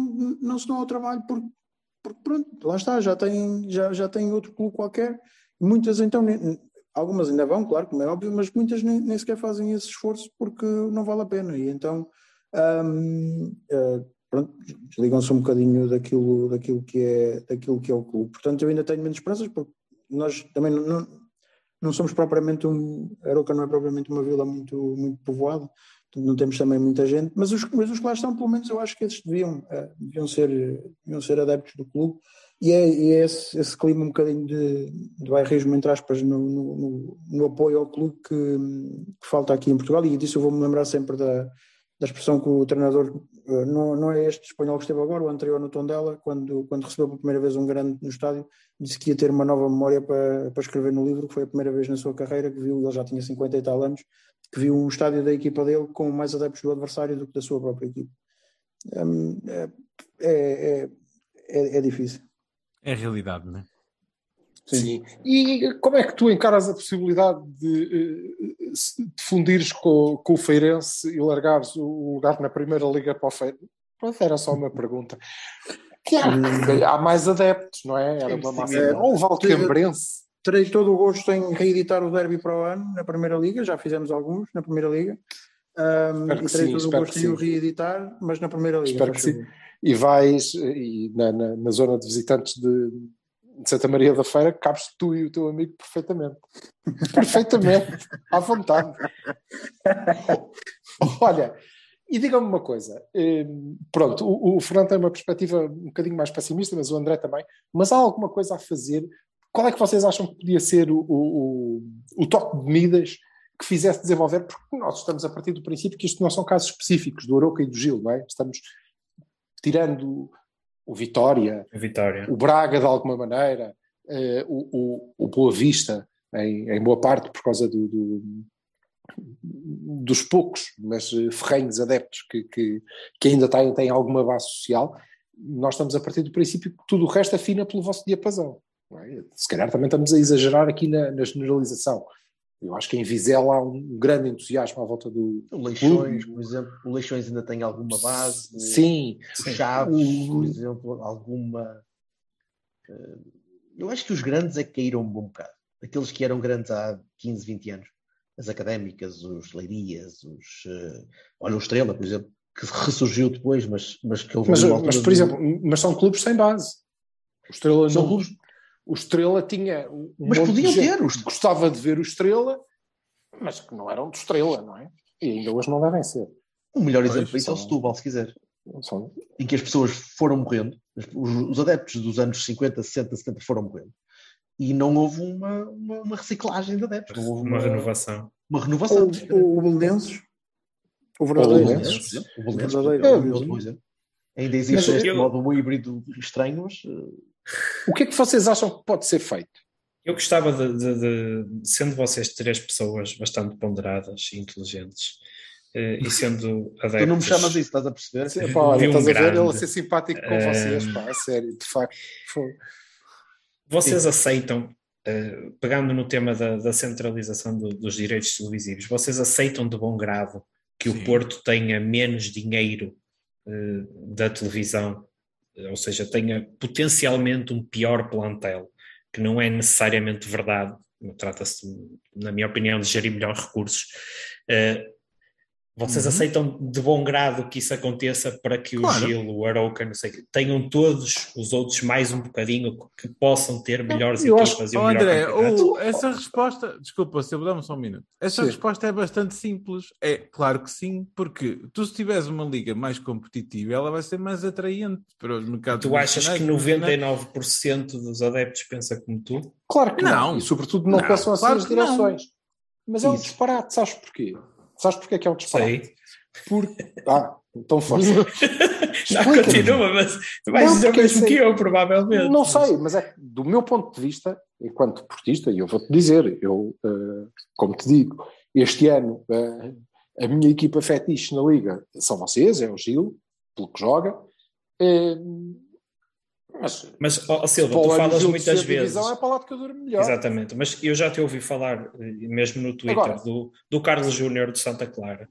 não se dão ao trabalho porque, porque, pronto, lá está, já tem, já, já tem outro clube qualquer. Muitas, então, algumas ainda vão, claro, como é óbvio, mas muitas nem, nem sequer fazem esse esforço porque não vale a pena. E então. Um, uh, eh, pronto, desligam-se um bocadinho daquilo, daquilo, que é, daquilo que é o clube. Portanto, eu ainda tenho menos esperanças, porque nós também não, não somos propriamente um. Aroca não é propriamente uma vila muito, muito povoada, não temos também muita gente, mas os, mas os que lá estão, pelo menos, eu acho que esses deviam, uh, deviam, ser, deviam ser adeptos do clube. E é, e é esse, esse, clima um bocadinho de, de bairrismo, entre aspas, no, no, no apoio ao clube que, que, falta aqui em Portugal, e disso eu vou-me lembrar sempre da, da expressão que o treinador, eh, não, não é este espanhol que esteve agora, o anterior no Tondela, quando, quando recebeu pela primeira vez um grande no estádio, disse que ia ter uma nova memória para, para escrever no livro, que foi a primeira vez na sua carreira que viu, ele já tinha 50 e tal anos, que viu um estádio da equipa dele com mais adeptos do adversário do que da sua própria equipa. Hum, é, é, é, é difícil. É a realidade, não é? Sim. Sim. E como é que tu encaras a possibilidade de, eh, de fundires com, com o Feirense e largares o lugar na Primeira Liga para o Feirense? Pronto, era só uma pergunta. Que há, hum. há mais adeptos, não é? Era uma massa. É, ou o Valcambrense. Terei todo o gosto em reeditar o derby para o ano na Primeira Liga, já fizemos alguns na Primeira Liga. Um, e terei sim, todo o gosto em o reeditar, mas na Primeira Liga. Espero que sim. E vais e na, na, na zona de visitantes de, de Santa Maria da Feira, cabes tu e o teu amigo perfeitamente. perfeitamente, à vontade. Olha, e diga-me uma coisa, hum, pronto, o, o, Fernando tem uma perspectiva um bocadinho mais pessimista, mas o André também, mas há alguma coisa a fazer? Qual é que vocês acham que podia ser o, o, o toque de medidas que fizesse desenvolver? Porque nós estamos a partir do princípio que isto não são casos específicos do Aroca e do Gil, não é? Estamos tirando o Vitória, Vitória, o Braga de alguma maneira, uh, o, o, Boa Vista, em, em, boa parte por causa do, do, dos poucos, mas uh, ferrenhos adeptos que, que, que, ainda têm, têm alguma base social, nós estamos a partir do princípio que tudo o resto afina pelo vosso diapasão. É? Se calhar também estamos a exagerar aqui na, na generalização. Eu acho que em Vizela há um grande entusiasmo à volta do. Leixões, por exemplo, o Leixões ainda tem alguma base. Sim. O Chaves, por exemplo, alguma. Eh, eu acho que os grandes é que caíram um bom bocado. Aqueles que eram grandes há 15, 20 anos. As académicas, os Leirias, os. Eh, olha, o Estrela, por exemplo. que ressurgiu depois, mas, mas que ele mas, mas por exemplo, mas são clubes sem base. O Estrela são não, clubes... O Estrela tinha um mas podiam ter. Gostava de ver o Estrela, mas que não eram de Estrela, não é? E ainda hoje não devem ser. O melhor exemplo disso é o Setúbal, se quiser. São... Em que as pessoas foram morrendo, os, os, adeptos dos anos 50, 60, 70 foram morrendo. E não houve uma, uma, uma reciclagem de adeptos. Não houve uma, uma renovação. Uma renovação. O, o Belenenses. O verdadeiro. O verdadeiro. Ainda existe mas este eu... modo um híbrido estranho, mas... O que é que vocês acham que pode ser feito? Eu gostava de, de, de, sendo vocês três pessoas bastante ponderadas e inteligentes, eh, e sendo adeptos... Tu não me chamas isso, estás a perceber? Sim, pá, olha, um estás grande, a ver ele a ser simpático com uh, vocês, pá, a sério, de facto. Foi. Vocês Sim. aceitam, uh, pegando no tema da, da centralização do, dos direitos televisivos, vocês aceitam de bom grado que Sim. o Porto tenha menos dinheiro da televisão, ou seja, tenha potencialmente um pior plantel, que não é necessariamente verdade, trata-se, na minha opinião, de gerir melhor recursos. Uh, vocês uhum. aceitam de bom grado que isso aconteça para que claro. o Gil, o Arouca, não sei, tenham todos os outros mais um bocadinho que possam ter melhores eu equipas acho... e um oh, André, o, essa resposta, desculpa, se eu dá-me só um minuto. Essa sim. resposta é bastante simples. É claro que sim, porque tu se tiveres uma liga mais competitiva, ela vai ser mais atraente para os mercados. Tu achas que 99% dos adeptos pensa como tu? Claro que não. não. E sobretudo não, não pensam assim claro as direções. Não. Mas é um disparate, sabes porquê? Sabes porque é que é um disparate? Sei. Porque. Ah, então força. não, continua, mas vais dizer o mesmo que eu, provavelmente. Não sei, mas é do meu ponto de vista, enquanto portista, e eu vou-te dizer, eu, uh, como te digo, este ano uh, a minha equipa fetiche na Liga são vocês, é o Gil, pelo que joga. Uh, mas, mas oh, Silva, tu falas muitas vezes. É para lá que eu durmo melhor. Exatamente, mas eu já te ouvi falar, mesmo no Twitter, Agora, do, do Carlos Júnior de Santa Clara.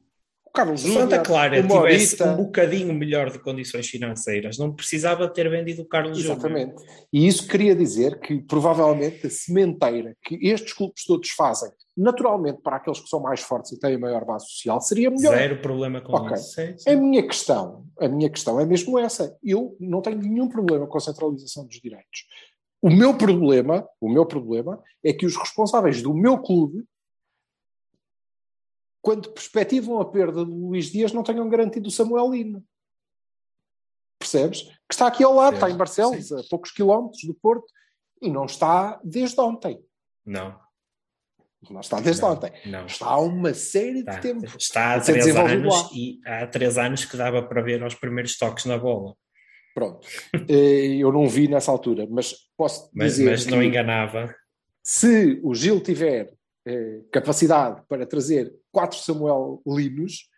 Carlos Se Santa Clara tivesse um bocadinho melhor de condições financeiras, não precisava ter vendido o Carlos Exatamente. Júnior. E isso queria dizer que provavelmente a sementeira que estes clubes todos fazem, naturalmente para aqueles que são mais fortes e têm a maior base social, seria melhor. Zero problema com okay. isso. Sim, sim. A minha questão, a minha questão é mesmo essa. Eu não tenho nenhum problema com a centralização dos direitos. O meu problema, o meu problema é que os responsáveis do meu clube quando perspectivam a perda do Luís Dias, não tenham garantido o Samuel Lino. Percebes? Que está aqui ao lado, está em Barcelos, Sim. a poucos quilómetros do Porto, e não está desde ontem. Não. Não está desde não, ontem. Não. Está há uma série está, de tempo. Está há três anos lá. e há três anos que dava para ver os primeiros toques na bola. Pronto. Eh, eu não vi nessa altura, mas posso mas, dizer. Mas não enganava. Se o Gil tiver eh, capacidade para trazer quatro Samuel Linos,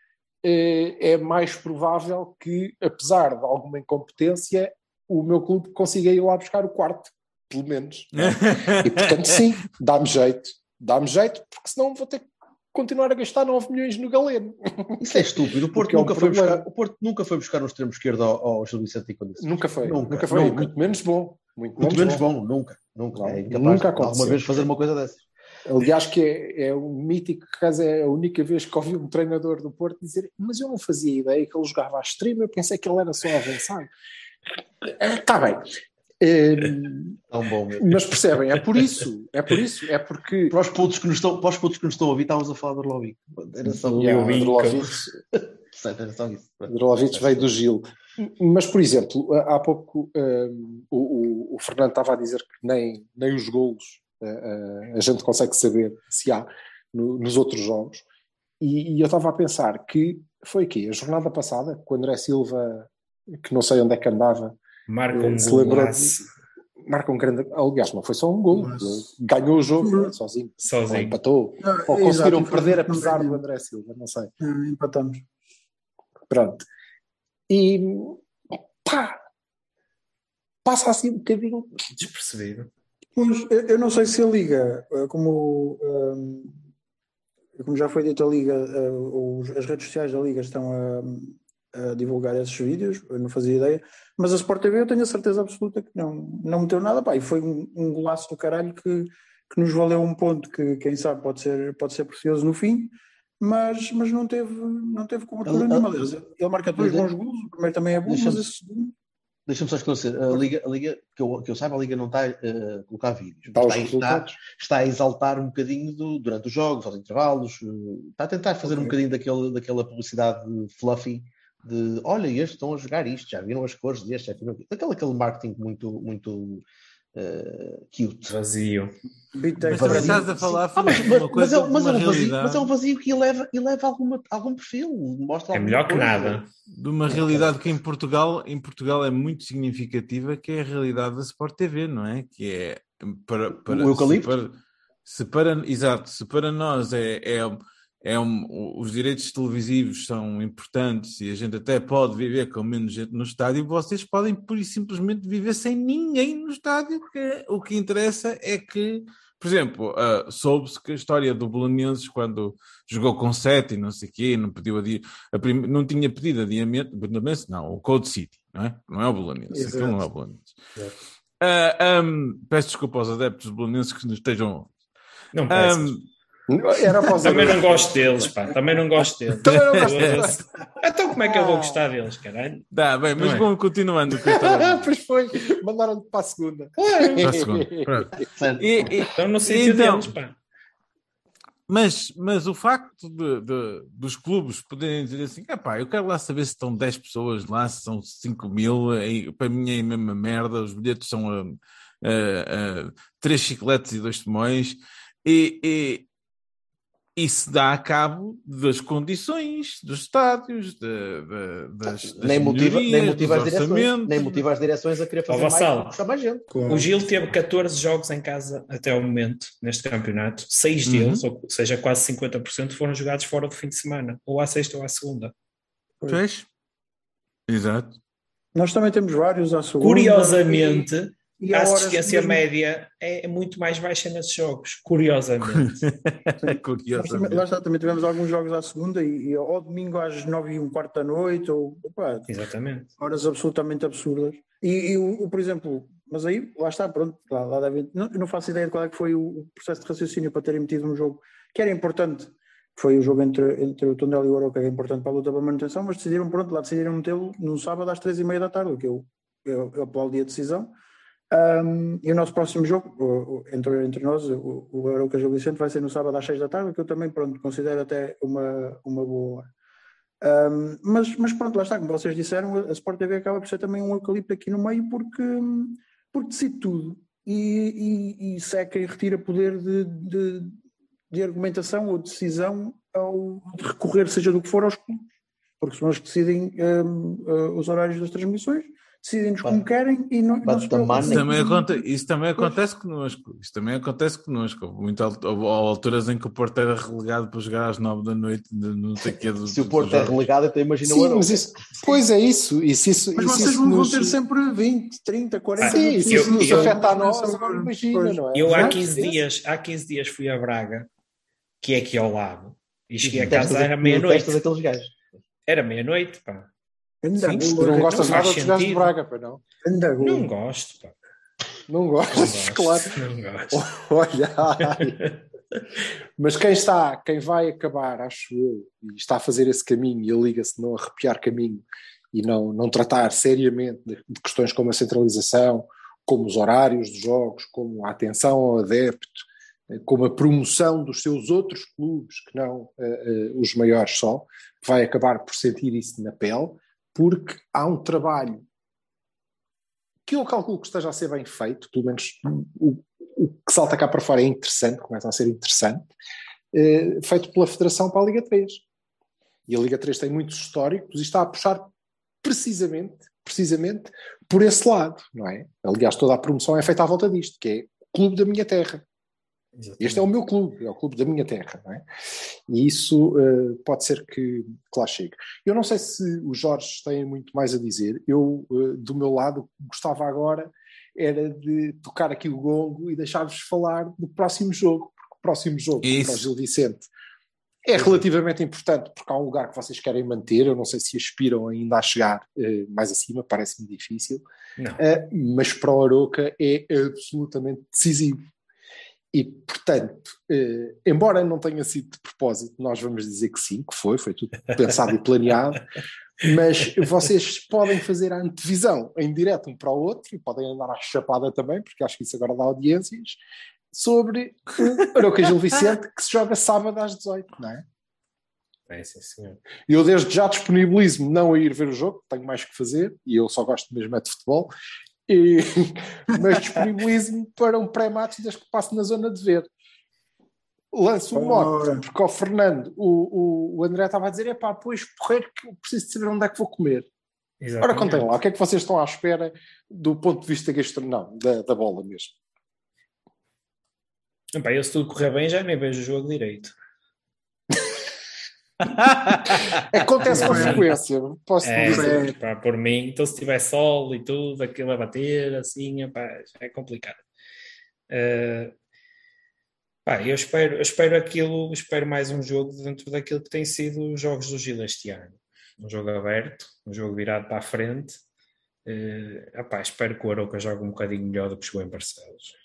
eh, é mais provável que, apesar de alguma incompetência, o meu clube consiga ir lá buscar o quarto, pelo menos. É? e portanto, sim, dá-me jeito, dá-me jeito, porque senão vou ter que continuar a gastar 9 milhões no Galeno. Isso é estúpido. O Porto, nunca, é um foi buscar, o Porto nunca foi buscar um extremo esquerdo ao, ao Gil Vicente e Condições. Nunca foi. Nunca, nunca foi. Nunca. Muito menos bom. Muito, muito menos, bom. bom. Nunca. Nunca. Não, é nunca aconteceu. Alguma vez fazer uma coisa dessas. Aliás, que é, é um mítico caso, é a única vez que ouvi um treinador do Porto dizer mas eu não fazia ideia que ele jogava à extrema, eu pensei que ele era só avançado. Está bem. É, Tão bom, mas percebem, é por isso, é por isso, é porque para os putos que nos estão, para os putos que nos estão a ouvir, estávamos a falar do Orlovic. Era só yeah, o Drolovic veio do Gil. Mas, por exemplo, há pouco um, o, o, o Fernando estava a dizer que nem, nem os golos a gente consegue saber se há no, nos outros jogos. E, e eu estava a pensar que foi aqui, a jornada passada, quando André Silva, que não sei onde é que andava, marca um se lembrou marca um grande. Aliás, não foi só um gol, Mas... ganhou o jogo sozinho. Sozinho. Ou empatou. Não, ou conseguiram exato, perder apesar do André Silva, não sei. empatamos. Pronto. E pá! Passa assim um bocadinho despercebido. Pois, eu não sei se a Liga, eh, como, um, como já foi dito, a Liga, uh, as redes sociais da Liga estão a, a, divulgar esses vídeos, eu não fazia ideia, mas a Sport TV eu tenho a certeza absoluta que não, não meteu nada, pá, e foi um, um golaço do caralho que, que nos valeu um ponto que, quem sabe, pode ser, pode ser precioso no fim, mas, mas não teve, não teve cobertura nenhuma. Ele marca dois bons gols, o primeiro também é bom, mas esse segundo. Deixa-me só esclarecer, a Liga, a Liga que, eu, que eu saiba, a Liga não está uh, a colocar vídeos. Está, está, está, a exaltar um bocadinho do, durante os jogos, aos intervalos, uh, está a tentar fazer okay. um bocadinho daquele, daquela publicidade fluffy de olha, estes estão a jogar isto, já viram as cores deste, já viram aquele, aquele marketing muito, muito uh, cute. Vazio. Mas também estás a falar ah, mas, uma coisa mas, é, mas, é um vazio, mas é um vazio que eleva, eleva alguma, algum perfil. Mostra é melhor que nada. De uma realidade que em Portugal, em Portugal é muito significativa, que é a realidade da Sport TV, não é? Que é para, para, o eucalipto? Se para, se para, exato, se para nós é, é é um, os direitos televisivos são importantes e a gente até pode viver com menos gente no estádio, vocês podem pura e simplesmente viver sem ninguém no estádio, que o que interessa é que, por exemplo, uh, soube-se que a história do Bolonenses, quando jogou com sete e não sei o quê, não, pediu adi prim... não tinha pedido adiamento, não, o Code City, não é? Não é o Bolonenses, aquilo não é o Bolonenses. Uh, ah, um, peço desculpa aos adeptos bolonenses que nos estejam... Não peço. Era Também não gosto deles, pá. Também não gosto deles. Também não gosto deles. então como é que eu vou gostar deles, caralho? Dá, bem, mas é? vamos continuando. pois foi, mandaram para a segunda. Para a segunda. E, e, então não sei então, deles, pá. Mas, mas o facto de, de, dos clubes poderem dizer assim, pá, eu quero lá saber se estão 10 pessoas lá, se são 5 mil, aí, para mim é a mesma merda, os bilhetes são uh, uh, uh, três chicletes e dois timões, e, e, isso dá a cabo das condições dos estádios, de, de, das, das nem, motiva, nem motiva as direções, nem motiva as direções a querer fazer mais, mais gente. O Gil teve 14 jogos em casa até o momento, neste campeonato. Seis uhum. deles, ou seja, quase 50%, foram jogados fora do fim de semana, ou à sexta ou à segunda. Pois. Exato. Nós também temos vários à segunda. Curiosamente, e a assistência mesmo... média é muito mais baixa nesses jogos, curiosamente. curiosamente. Lá está, também tivemos alguns jogos à segunda e, e ao domingo às nove e um quarto da noite, ou opa, Exatamente. horas absolutamente absurdas. E, e o, por exemplo, mas aí lá está, pronto, lá, lá deve, não, não faço ideia de qual é que foi o processo de raciocínio para terem metido um jogo que era importante, foi o jogo entre, entre o Tondela e o Oroca, que é importante para a luta para a manutenção, mas decidiram, pronto, lá decidiram metê-lo num sábado às três e meia da tarde, o que eu, eu, eu aplaudi a decisão um, e o nosso próximo jogo, entre, entre nós, o, o Eurocas Gil Vicente, vai ser no sábado às 6 da tarde, que eu também pronto, considero até uma, uma boa hora. Um, mas, mas pronto, lá está, como vocês disseram, a Sport TV acaba por ser também um eucalipto aqui no meio porque, porque decide tudo e, e, e seca e retira poder de, de, de argumentação ou decisão ao de recorrer, seja do que for, aos clubes, porque são eles que decidem um, uh, os horários das transmissões decidem-nos como querem e não, não se isso também, acontece, isso também acontece connosco. Isso também acontece connosco. Muito, houve alturas em que o Porto era relegado para jogar às nove da noite. Não sei que do, se o Porto é relegado, então imagina Sim, o mas isso, Pois é isso. isso, isso mas isso, vocês isso vão nos... ter sempre 20, 30, 40 Sim, isso, isso nos afeta a nós, imagina, não é? Eu há 15, dias, há 15 dias fui a Braga, que é aqui ao lado, e cheguei a casa, era meia-noite. Era meia-noite, pá. Sim, tu não gostas nada dos gajos de Braga, para não? Não gosto, pá. Não gostas, claro. Não gosto. Olha, mas quem está, quem vai acabar, acho eu, e está a fazer esse caminho e a liga-se não arrepiar caminho e não, não tratar seriamente de, de, questões como a centralização, como os horários dos jogos, como a atenção ao adepto, como a promoção dos seus outros clubes, que não uh, uh, os maiores só, vai acabar por sentir isso na pele porque há um trabalho que eu calculo que esteja a ser bem feito, pelo menos o, o que salta cá para fora é interessante, começa a ser interessante, eh, feito pela Federação para a Liga 3. E a Liga 3 tem muitos históricos e está a puxar precisamente, precisamente por esse lado, não é? Aliás, toda a promoção é feita à volta disto, que é o clube da minha terra. Exatamente. Este é o meu clube, é o clube da minha terra, não é? E isso uh, pode ser que, que, lá chegue. Eu não sei se os Jorge têm muito mais a dizer. Eu, uh, do meu lado, gostava agora era de tocar aqui o gongo e deixar-vos falar do próximo jogo, porque o próximo jogo para o Gil Vicente é relativamente importante porque há um lugar que vocês querem manter. Eu não sei se aspiram ainda a chegar uh, mais acima, parece-me difícil, mas para o Aroca é absolutamente decisivo E, portanto, eh, embora não tenha sido de propósito, nós vamos dizer que sim, que foi, foi tudo pensado e planeado, mas vocês podem fazer a antevisão em direto um para o outro e podem andar à chapada também, porque acho que isso agora dá audiências, sobre o Aroca Gil Vicente que se joga sábado às 18, não é? É, sim, senhor. Eu desde já disponibilizo-me não a ir ver o jogo, tenho mais que fazer e eu só gosto mesmo é de futebol, e, mas disponibilizo-me para um pré-match desde que passo na zona de ver. Lanço um mote, porque ao Fernando, o, o, o André estava a dizer: é pá, pois porreiro que eu preciso de saber onde é que vou comer. Exatamente. Ora, contem lá, o que é que vocês estão à espera do ponto de vista gastronómico, da, da bola mesmo? Epá, eu se tudo correr bem já nem vejo o jogo direito. Acontece com frequência, posso é, dizer. Pá, por mim, então se tiver sol e tudo, aquilo a bater, assim, pá, é complicado. Uh, pá, eu espero, eu espero aquilo, espero mais um jogo dentro daquilo que tem sido os jogos do Gil este ano. Um jogo aberto, um jogo virado para a frente. Uh, epá, espero que o Aroca jogue um bocadinho melhor do que jogou em Barcelos.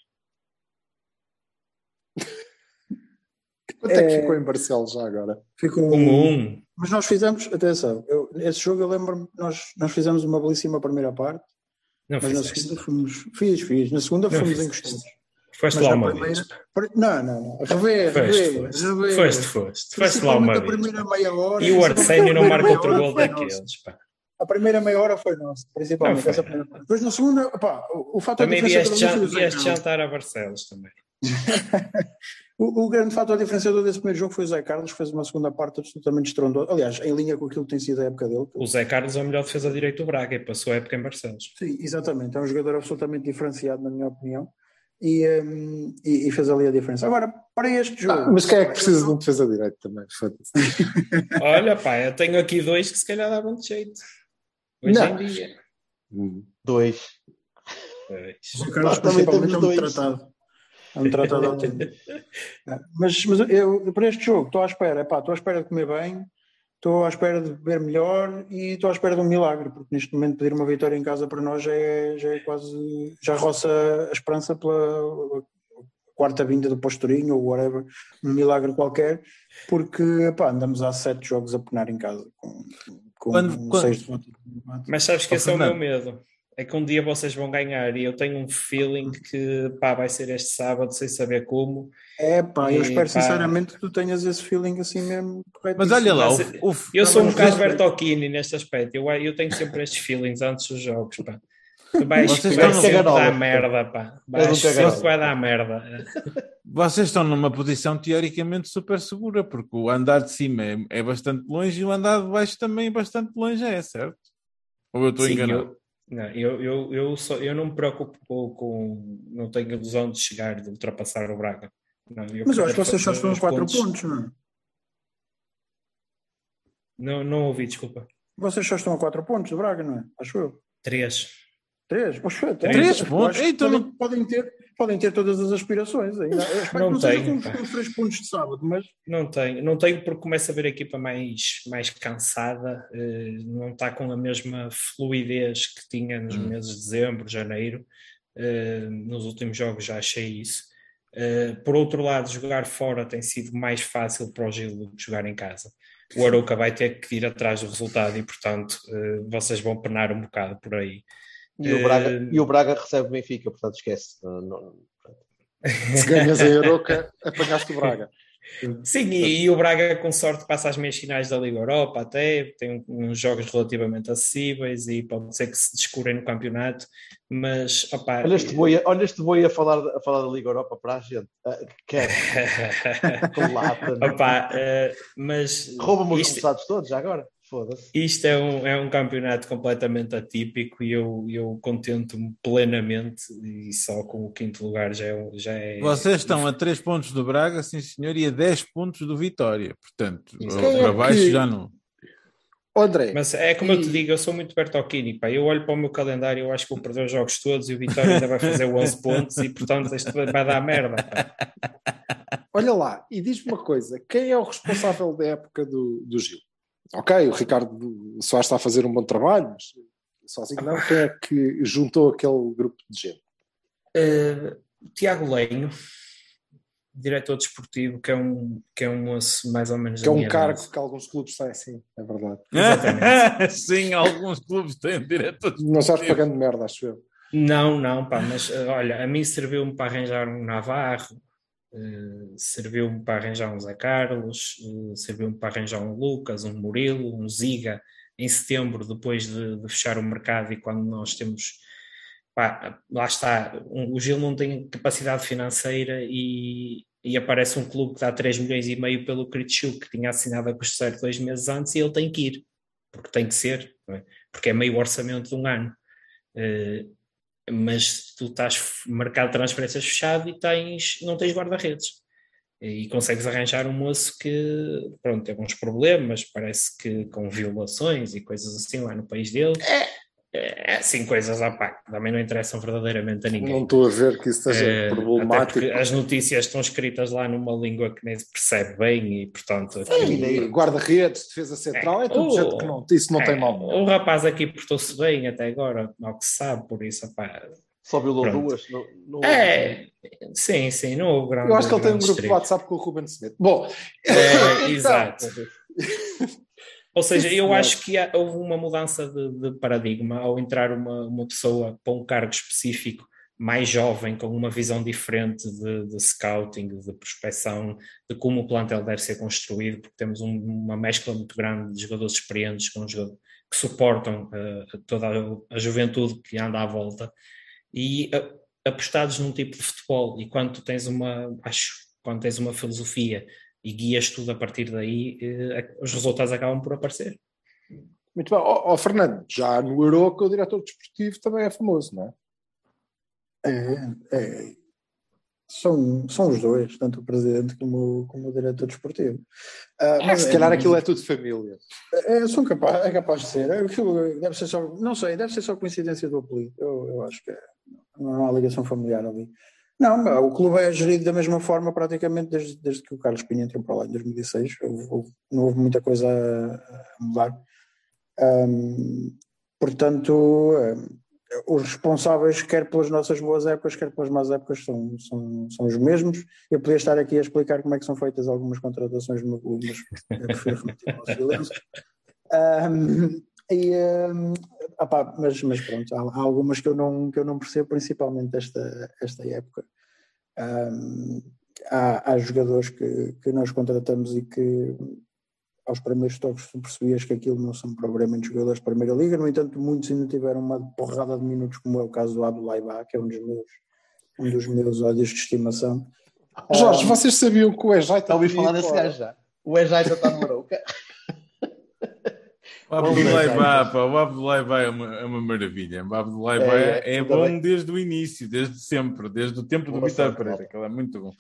Quanto é, é que ficou em Barcelos já agora? Ficou um, um. Mas nós fizemos, atenção, eu, esse jogo eu lembro-me, nós, nós fizemos uma belíssima primeira parte, não mas na segunda fomos. Fiz, fiz. Na segunda não fomos encostados. Foste lá uma primeira, vez. Não, não, não. Rever, rever, rever. Foste, foste. Foste lá uma vez. primeira meia hora. E o Arsénio não marca outro gol daqueles, pá. A primeira meia hora foi nossa, principalmente. Essa primeira... Depois na segunda, pá, o, o fator também vieste, vieste jantar a Barcelos também. o, o, grande fator diferenciador desse primeiro jogo foi o Zé Carlos, que fez uma segunda parte absolutamente estrondosa. Aliás, em linha com aquilo que tem sido a época dele. O Zé Carlos é o melhor defesa direito do Braga e passou a época em Barcelos. Sim, exatamente. É um jogador absolutamente diferenciado, na minha opinião. E, um, e, e, fez ali a diferença. Agora, para este jogo. Ah, mas quem é que precisa de um defesa direito também? Olha, pá, eu tenho aqui dois que se calhar davam de jeito. Hoje Não. em dia. Dois. Dois. O Carlos, principalmente, é um tratado. É um tratado autêntico. Mas, mas eu, para este jogo, estou à espera, epá, estou à espera de comer bem, estou à espera de beber melhor e estou à espera de um milagre, porque neste momento pedir uma vitória em casa para nós já é, já é quase, já roça a esperança pela quarta vinda do Pastorinho ou whatever, um milagre qualquer, porque epá, andamos há sete jogos a penar em casa com, com quando, quando... seis de Mas sabes que esse é o meu medo é que um dia vocês vão ganhar e eu tenho um feeling que pá, vai ser este sábado sem saber como. É pá, eu espero pá, sinceramente que tu tenhas esse feeling assim mesmo correto. Mas olha lá, o, o, eu sou um bocado Bertocchini neste aspecto, eu, eu tenho sempre estes feelings antes dos jogos, pá. Vais, Vocês vai sempre dar merda, pá. Vai sempre vai dar merda. Vocês estão numa posição teoricamente super segura, porque o andar de cima é, é bastante longe e o andar de baixo também é bastante longe, é certo? Ou eu estou enganado? Eu, não, eu, eu, eu, só, eu não me preocupo com, com, Não tenho ilusão de chegar, de ultrapassar o Braga. Não, eu Mas eu acho que vocês só estão a 4 pontos, pontos, não é? Não, não ouvi, desculpa. Vocês só estão a 4 pontos do Braga, não é? Acho eu. 3. 3? Poxa, 3 pontos? Então podem, podem ter podem ter todas as aspirações ainda. não, não tenho. Os três pontos de sábado, mas. Não tenho, não tenho porque começa a ver a equipa mais, mais cansada, eh, não está com a mesma fluidez que tinha nos hum. meses de dezembro, janeiro. Eh, nos últimos jogos já achei isso. Eh, por outro lado, jogar fora tem sido mais fácil para o Gil do que jogar em casa. O Arouca vai ter que ir atrás do resultado e, portanto, vocês vão penar um bocado por aí. E o, Braga, uh... e o Braga recebe o Benfica, portanto esquece. Não, não... Se ganhas a Euroca, apanhaste o Braga. Sim, e, e, o Braga com sorte passa às meias finais da Liga Europa até, tem uns jogos relativamente acessíveis e pode ser que se descurem no campeonato, mas opa, olha este boi, olha este boi a, falar, a falar da Liga Europa para a gente, uh, quer lata, opa, uh, mas rouba-me os isto... todos já agora isto é um, é um campeonato completamente atípico e eu, eu contento-me plenamente e só com o quinto lugar já é. Já é Vocês estão a 3 pontos do Braga, sim senhor, e a 10 pontos do Vitória. Portanto, para baixo que... já não. André. Mas é como e... eu te digo, eu sou muito Bertocchini, pá. Eu olho para o meu calendário, eu acho que vou perder os jogos todos e o Vitória ainda vai fazer 11 pontos e portanto isto vai dar merda. Pá. Olha lá, e diz-me uma coisa: quem é o responsável da época do, do Gil? Ok, o Ricardo Soares está a fazer um bom trabalho, mas sozinho não, quem é que juntou aquele grupo de gente? Uh, Tiago Lenho, diretor desportivo, que é um, que é um moço mais ou menos. Que é um cargo que alguns clubes têm, sim, é verdade. Exatamente. sim, alguns clubes têm diretor desportivo. Não estás pagando merda, acho eu. Não, não, pá, mas eh, olha, a mim serviu-me para arranjar um Navarro, uh, serviu-me para arranjar um Zé Carlos, uh, serviu-me para arranjar um Lucas, um Murilo, um Ziga, em setembro, depois de, de fechar o mercado e quando nós temos. Pá, lá está, um, o Gil não tem capacidade financeira e, e aparece um clube que dá 3 milhões e meio pelo Critchuk, que tinha assinado a certo dois meses antes e ele tem que ir, porque tem que ser, é? porque é meio orçamento de um ano. Uh, mas tu estás mercado de transferências fechado e tens, não tens guarda-redes. E consegues arranjar um moço que, pronto, tem alguns problemas, parece que com violações e coisas assim lá no país dele. É. É, assim, coisas à pá, também não interessam verdadeiramente a ninguém. Não estou a ver que isso seja é, problemático. as notícias estão escritas lá numa língua que nem se percebe bem e, portanto. Guarda-redes, defesa central, é, é tudo o, jeito que não, isso não é, tem mal. O rapaz aqui portou-se bem até agora, ao que se sabe, por isso, pá. Só violou duas? No, no... É, sim, sim, não houve grande. Eu acho que ele tem um grupo de WhatsApp com o Ruben Smith. Bom, é, exato. Ou seja, eu acho que há, houve uma mudança de, de, paradigma ao entrar uma, uma pessoa para um cargo específico mais jovem, com uma visão diferente de, de scouting, de prospecção, de como o plantel deve ser construído, porque temos um, uma mescla muito grande de jogadores experientes com jogadores que suportam uh, toda a, a, juventude que anda à volta e uh, apostados num tipo de futebol. E quando tens uma, acho, quando tens uma filosofia e guias tudo a partir daí, eh, os resultados acabam por aparecer. Muito bem. Ó oh, oh, Fernando, já no Europa o diretor desportivo também é famoso, não é? É, é, são, são os dois, tanto o presidente como, como o diretor desportivo. Uh, mas se calhar é, aquilo é tudo família. É, são capaz, é capaz de ser. Aquilo deve ser só, não sei, deve ser só coincidência do apelido. Eu, eu acho que é, não há ligação familiar ali. Não, o clube é gerido da mesma forma praticamente desde, desde que o Carlos Pinho entrou para lá em 2016. Houve, não houve muita coisa a, mudar. Um, portanto, um, os responsáveis, quer pelas nossas boas épocas, quer pelas más épocas, são, são, são os mesmos. Eu podia estar aqui a explicar como é que são feitas algumas contratações no clube, mas eu prefiro remeter ao silêncio. Um, e, um, Opa, mas, mas pronto, há, há, algumas que eu não, que eu não percebo, principalmente esta, esta época. Um, há, há, jogadores que, que nós contratamos e que aos primeiros toques tu percebias que aquilo não são propriamente jogadores de Primeira Liga, no entanto muitos ainda tiveram uma porrada de minutos, como é o caso do Abdullah Ba, que é um dos meus, um dos meus ódios de estimação. Jorge, um, vocês sabiam que o Ejaita... Ouvi falar desse gajo já. O Ejaita está no Marouca. O Abdullah Ba, o Abdullah Ba é uma, é uma maravilha. O Abdullah Ba é, é, é bom bem. desde o início, desde sempre, desde o tempo do Vitor Pereira, que ele é muito bom.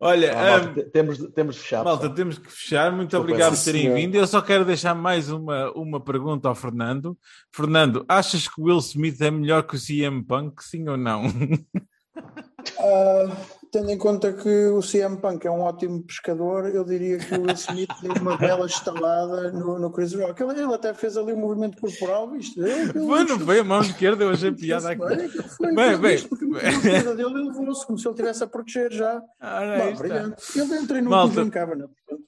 Olha, ah, malta, um, temos, temos de fechar. Malta, temos que fechar. Muito obrigado por terem vindo. Eu só quero deixar mais uma, uma pergunta ao Fernando. Fernando, achas que o Will Smith é melhor que o CM Punk, sim ou não? Uh, tendo em conta que o CM Punk é um ótimo pescador, eu diria que o Will Smith deu uma bela estalada no, no Chris Rock. Ele, ele, até fez ali um movimento corporal, viste? Ele, foi, não foi a mão esquerda, eu achei piada aqui. Foi, bem, bem. Porque a esquerda dele ele levou-se como se ele estivesse a proteger já. Ah, Bom, brilhante. Ele entra no Malta. Cavana, portanto.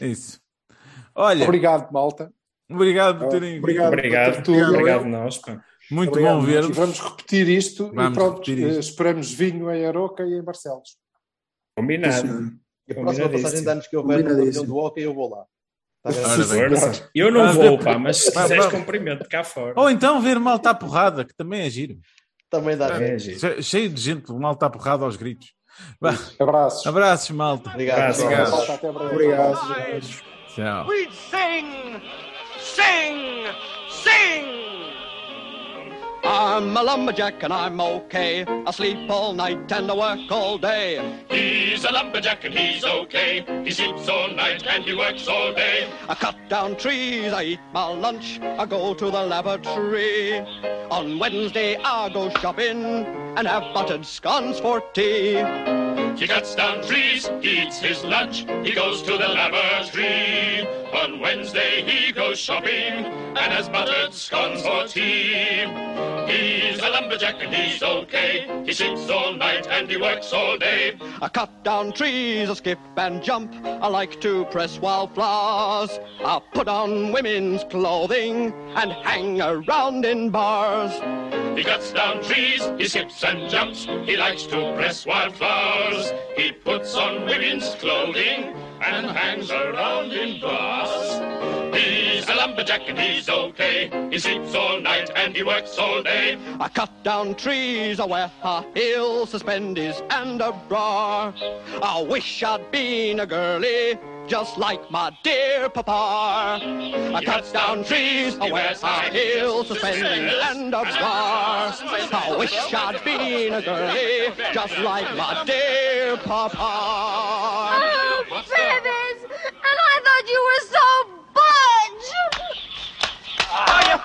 Isso. Olha. Obrigado, malta. Obrigado por terem Obrigado, obrigado, tudo. Obrigado, nós. Pá. Muito Obrigado, bom ver. Vamos repetir isto Vamos e pronto, repetir isto. esperamos vinho em Aroca e em Barcelos. Combinado. E a próxima passagem de anos que houver no pavilhão do Hockey, eu vou lá. Tá eu não vou, pá, mas se quiseres cumprimento cá fora. Ou então ver mal está porrada, que também é giro. Também dá é, giro. Cheio de gente, mal está porrada aos gritos. Abraços. Abraços, malta. Obrigado. Obrigado. Obrigado. Tchau. We sing, sing, sing. I'm a lumberjack and I'm okay. I sleep all night and I work all day. He's a lumberjack and he's okay. He sleeps all night and he works all day. I cut down trees, I eat my lunch, I go to the lavatory. On Wednesday I go shopping and have buttered scones for tea. He cuts down trees, eats his lunch, he goes to the lavatory. On Wednesday he goes shopping and has buttered scones for tea. He's a lumberjack and he's okay. He sleeps all night and he works all day. I cut down trees, I skip and jump. I like to press wildflowers. I put on women's clothing and hang around in bars. He cuts down trees, he skips and jumps. He likes to press wildflowers. He puts on women's clothing and hangs around in bars. He's a lumberjack and he's okay. He sleeps all night and he works all day. I cut down trees, I wear a heel, suspenders and a bra. I wish I'd been a girlie just like my dear papa. I cut down trees, I wear high heels, suspenders and a bar. I wish I'd been a girlie, just like my dear papa. Oh, Feathers! And I thought you were so butch! Are you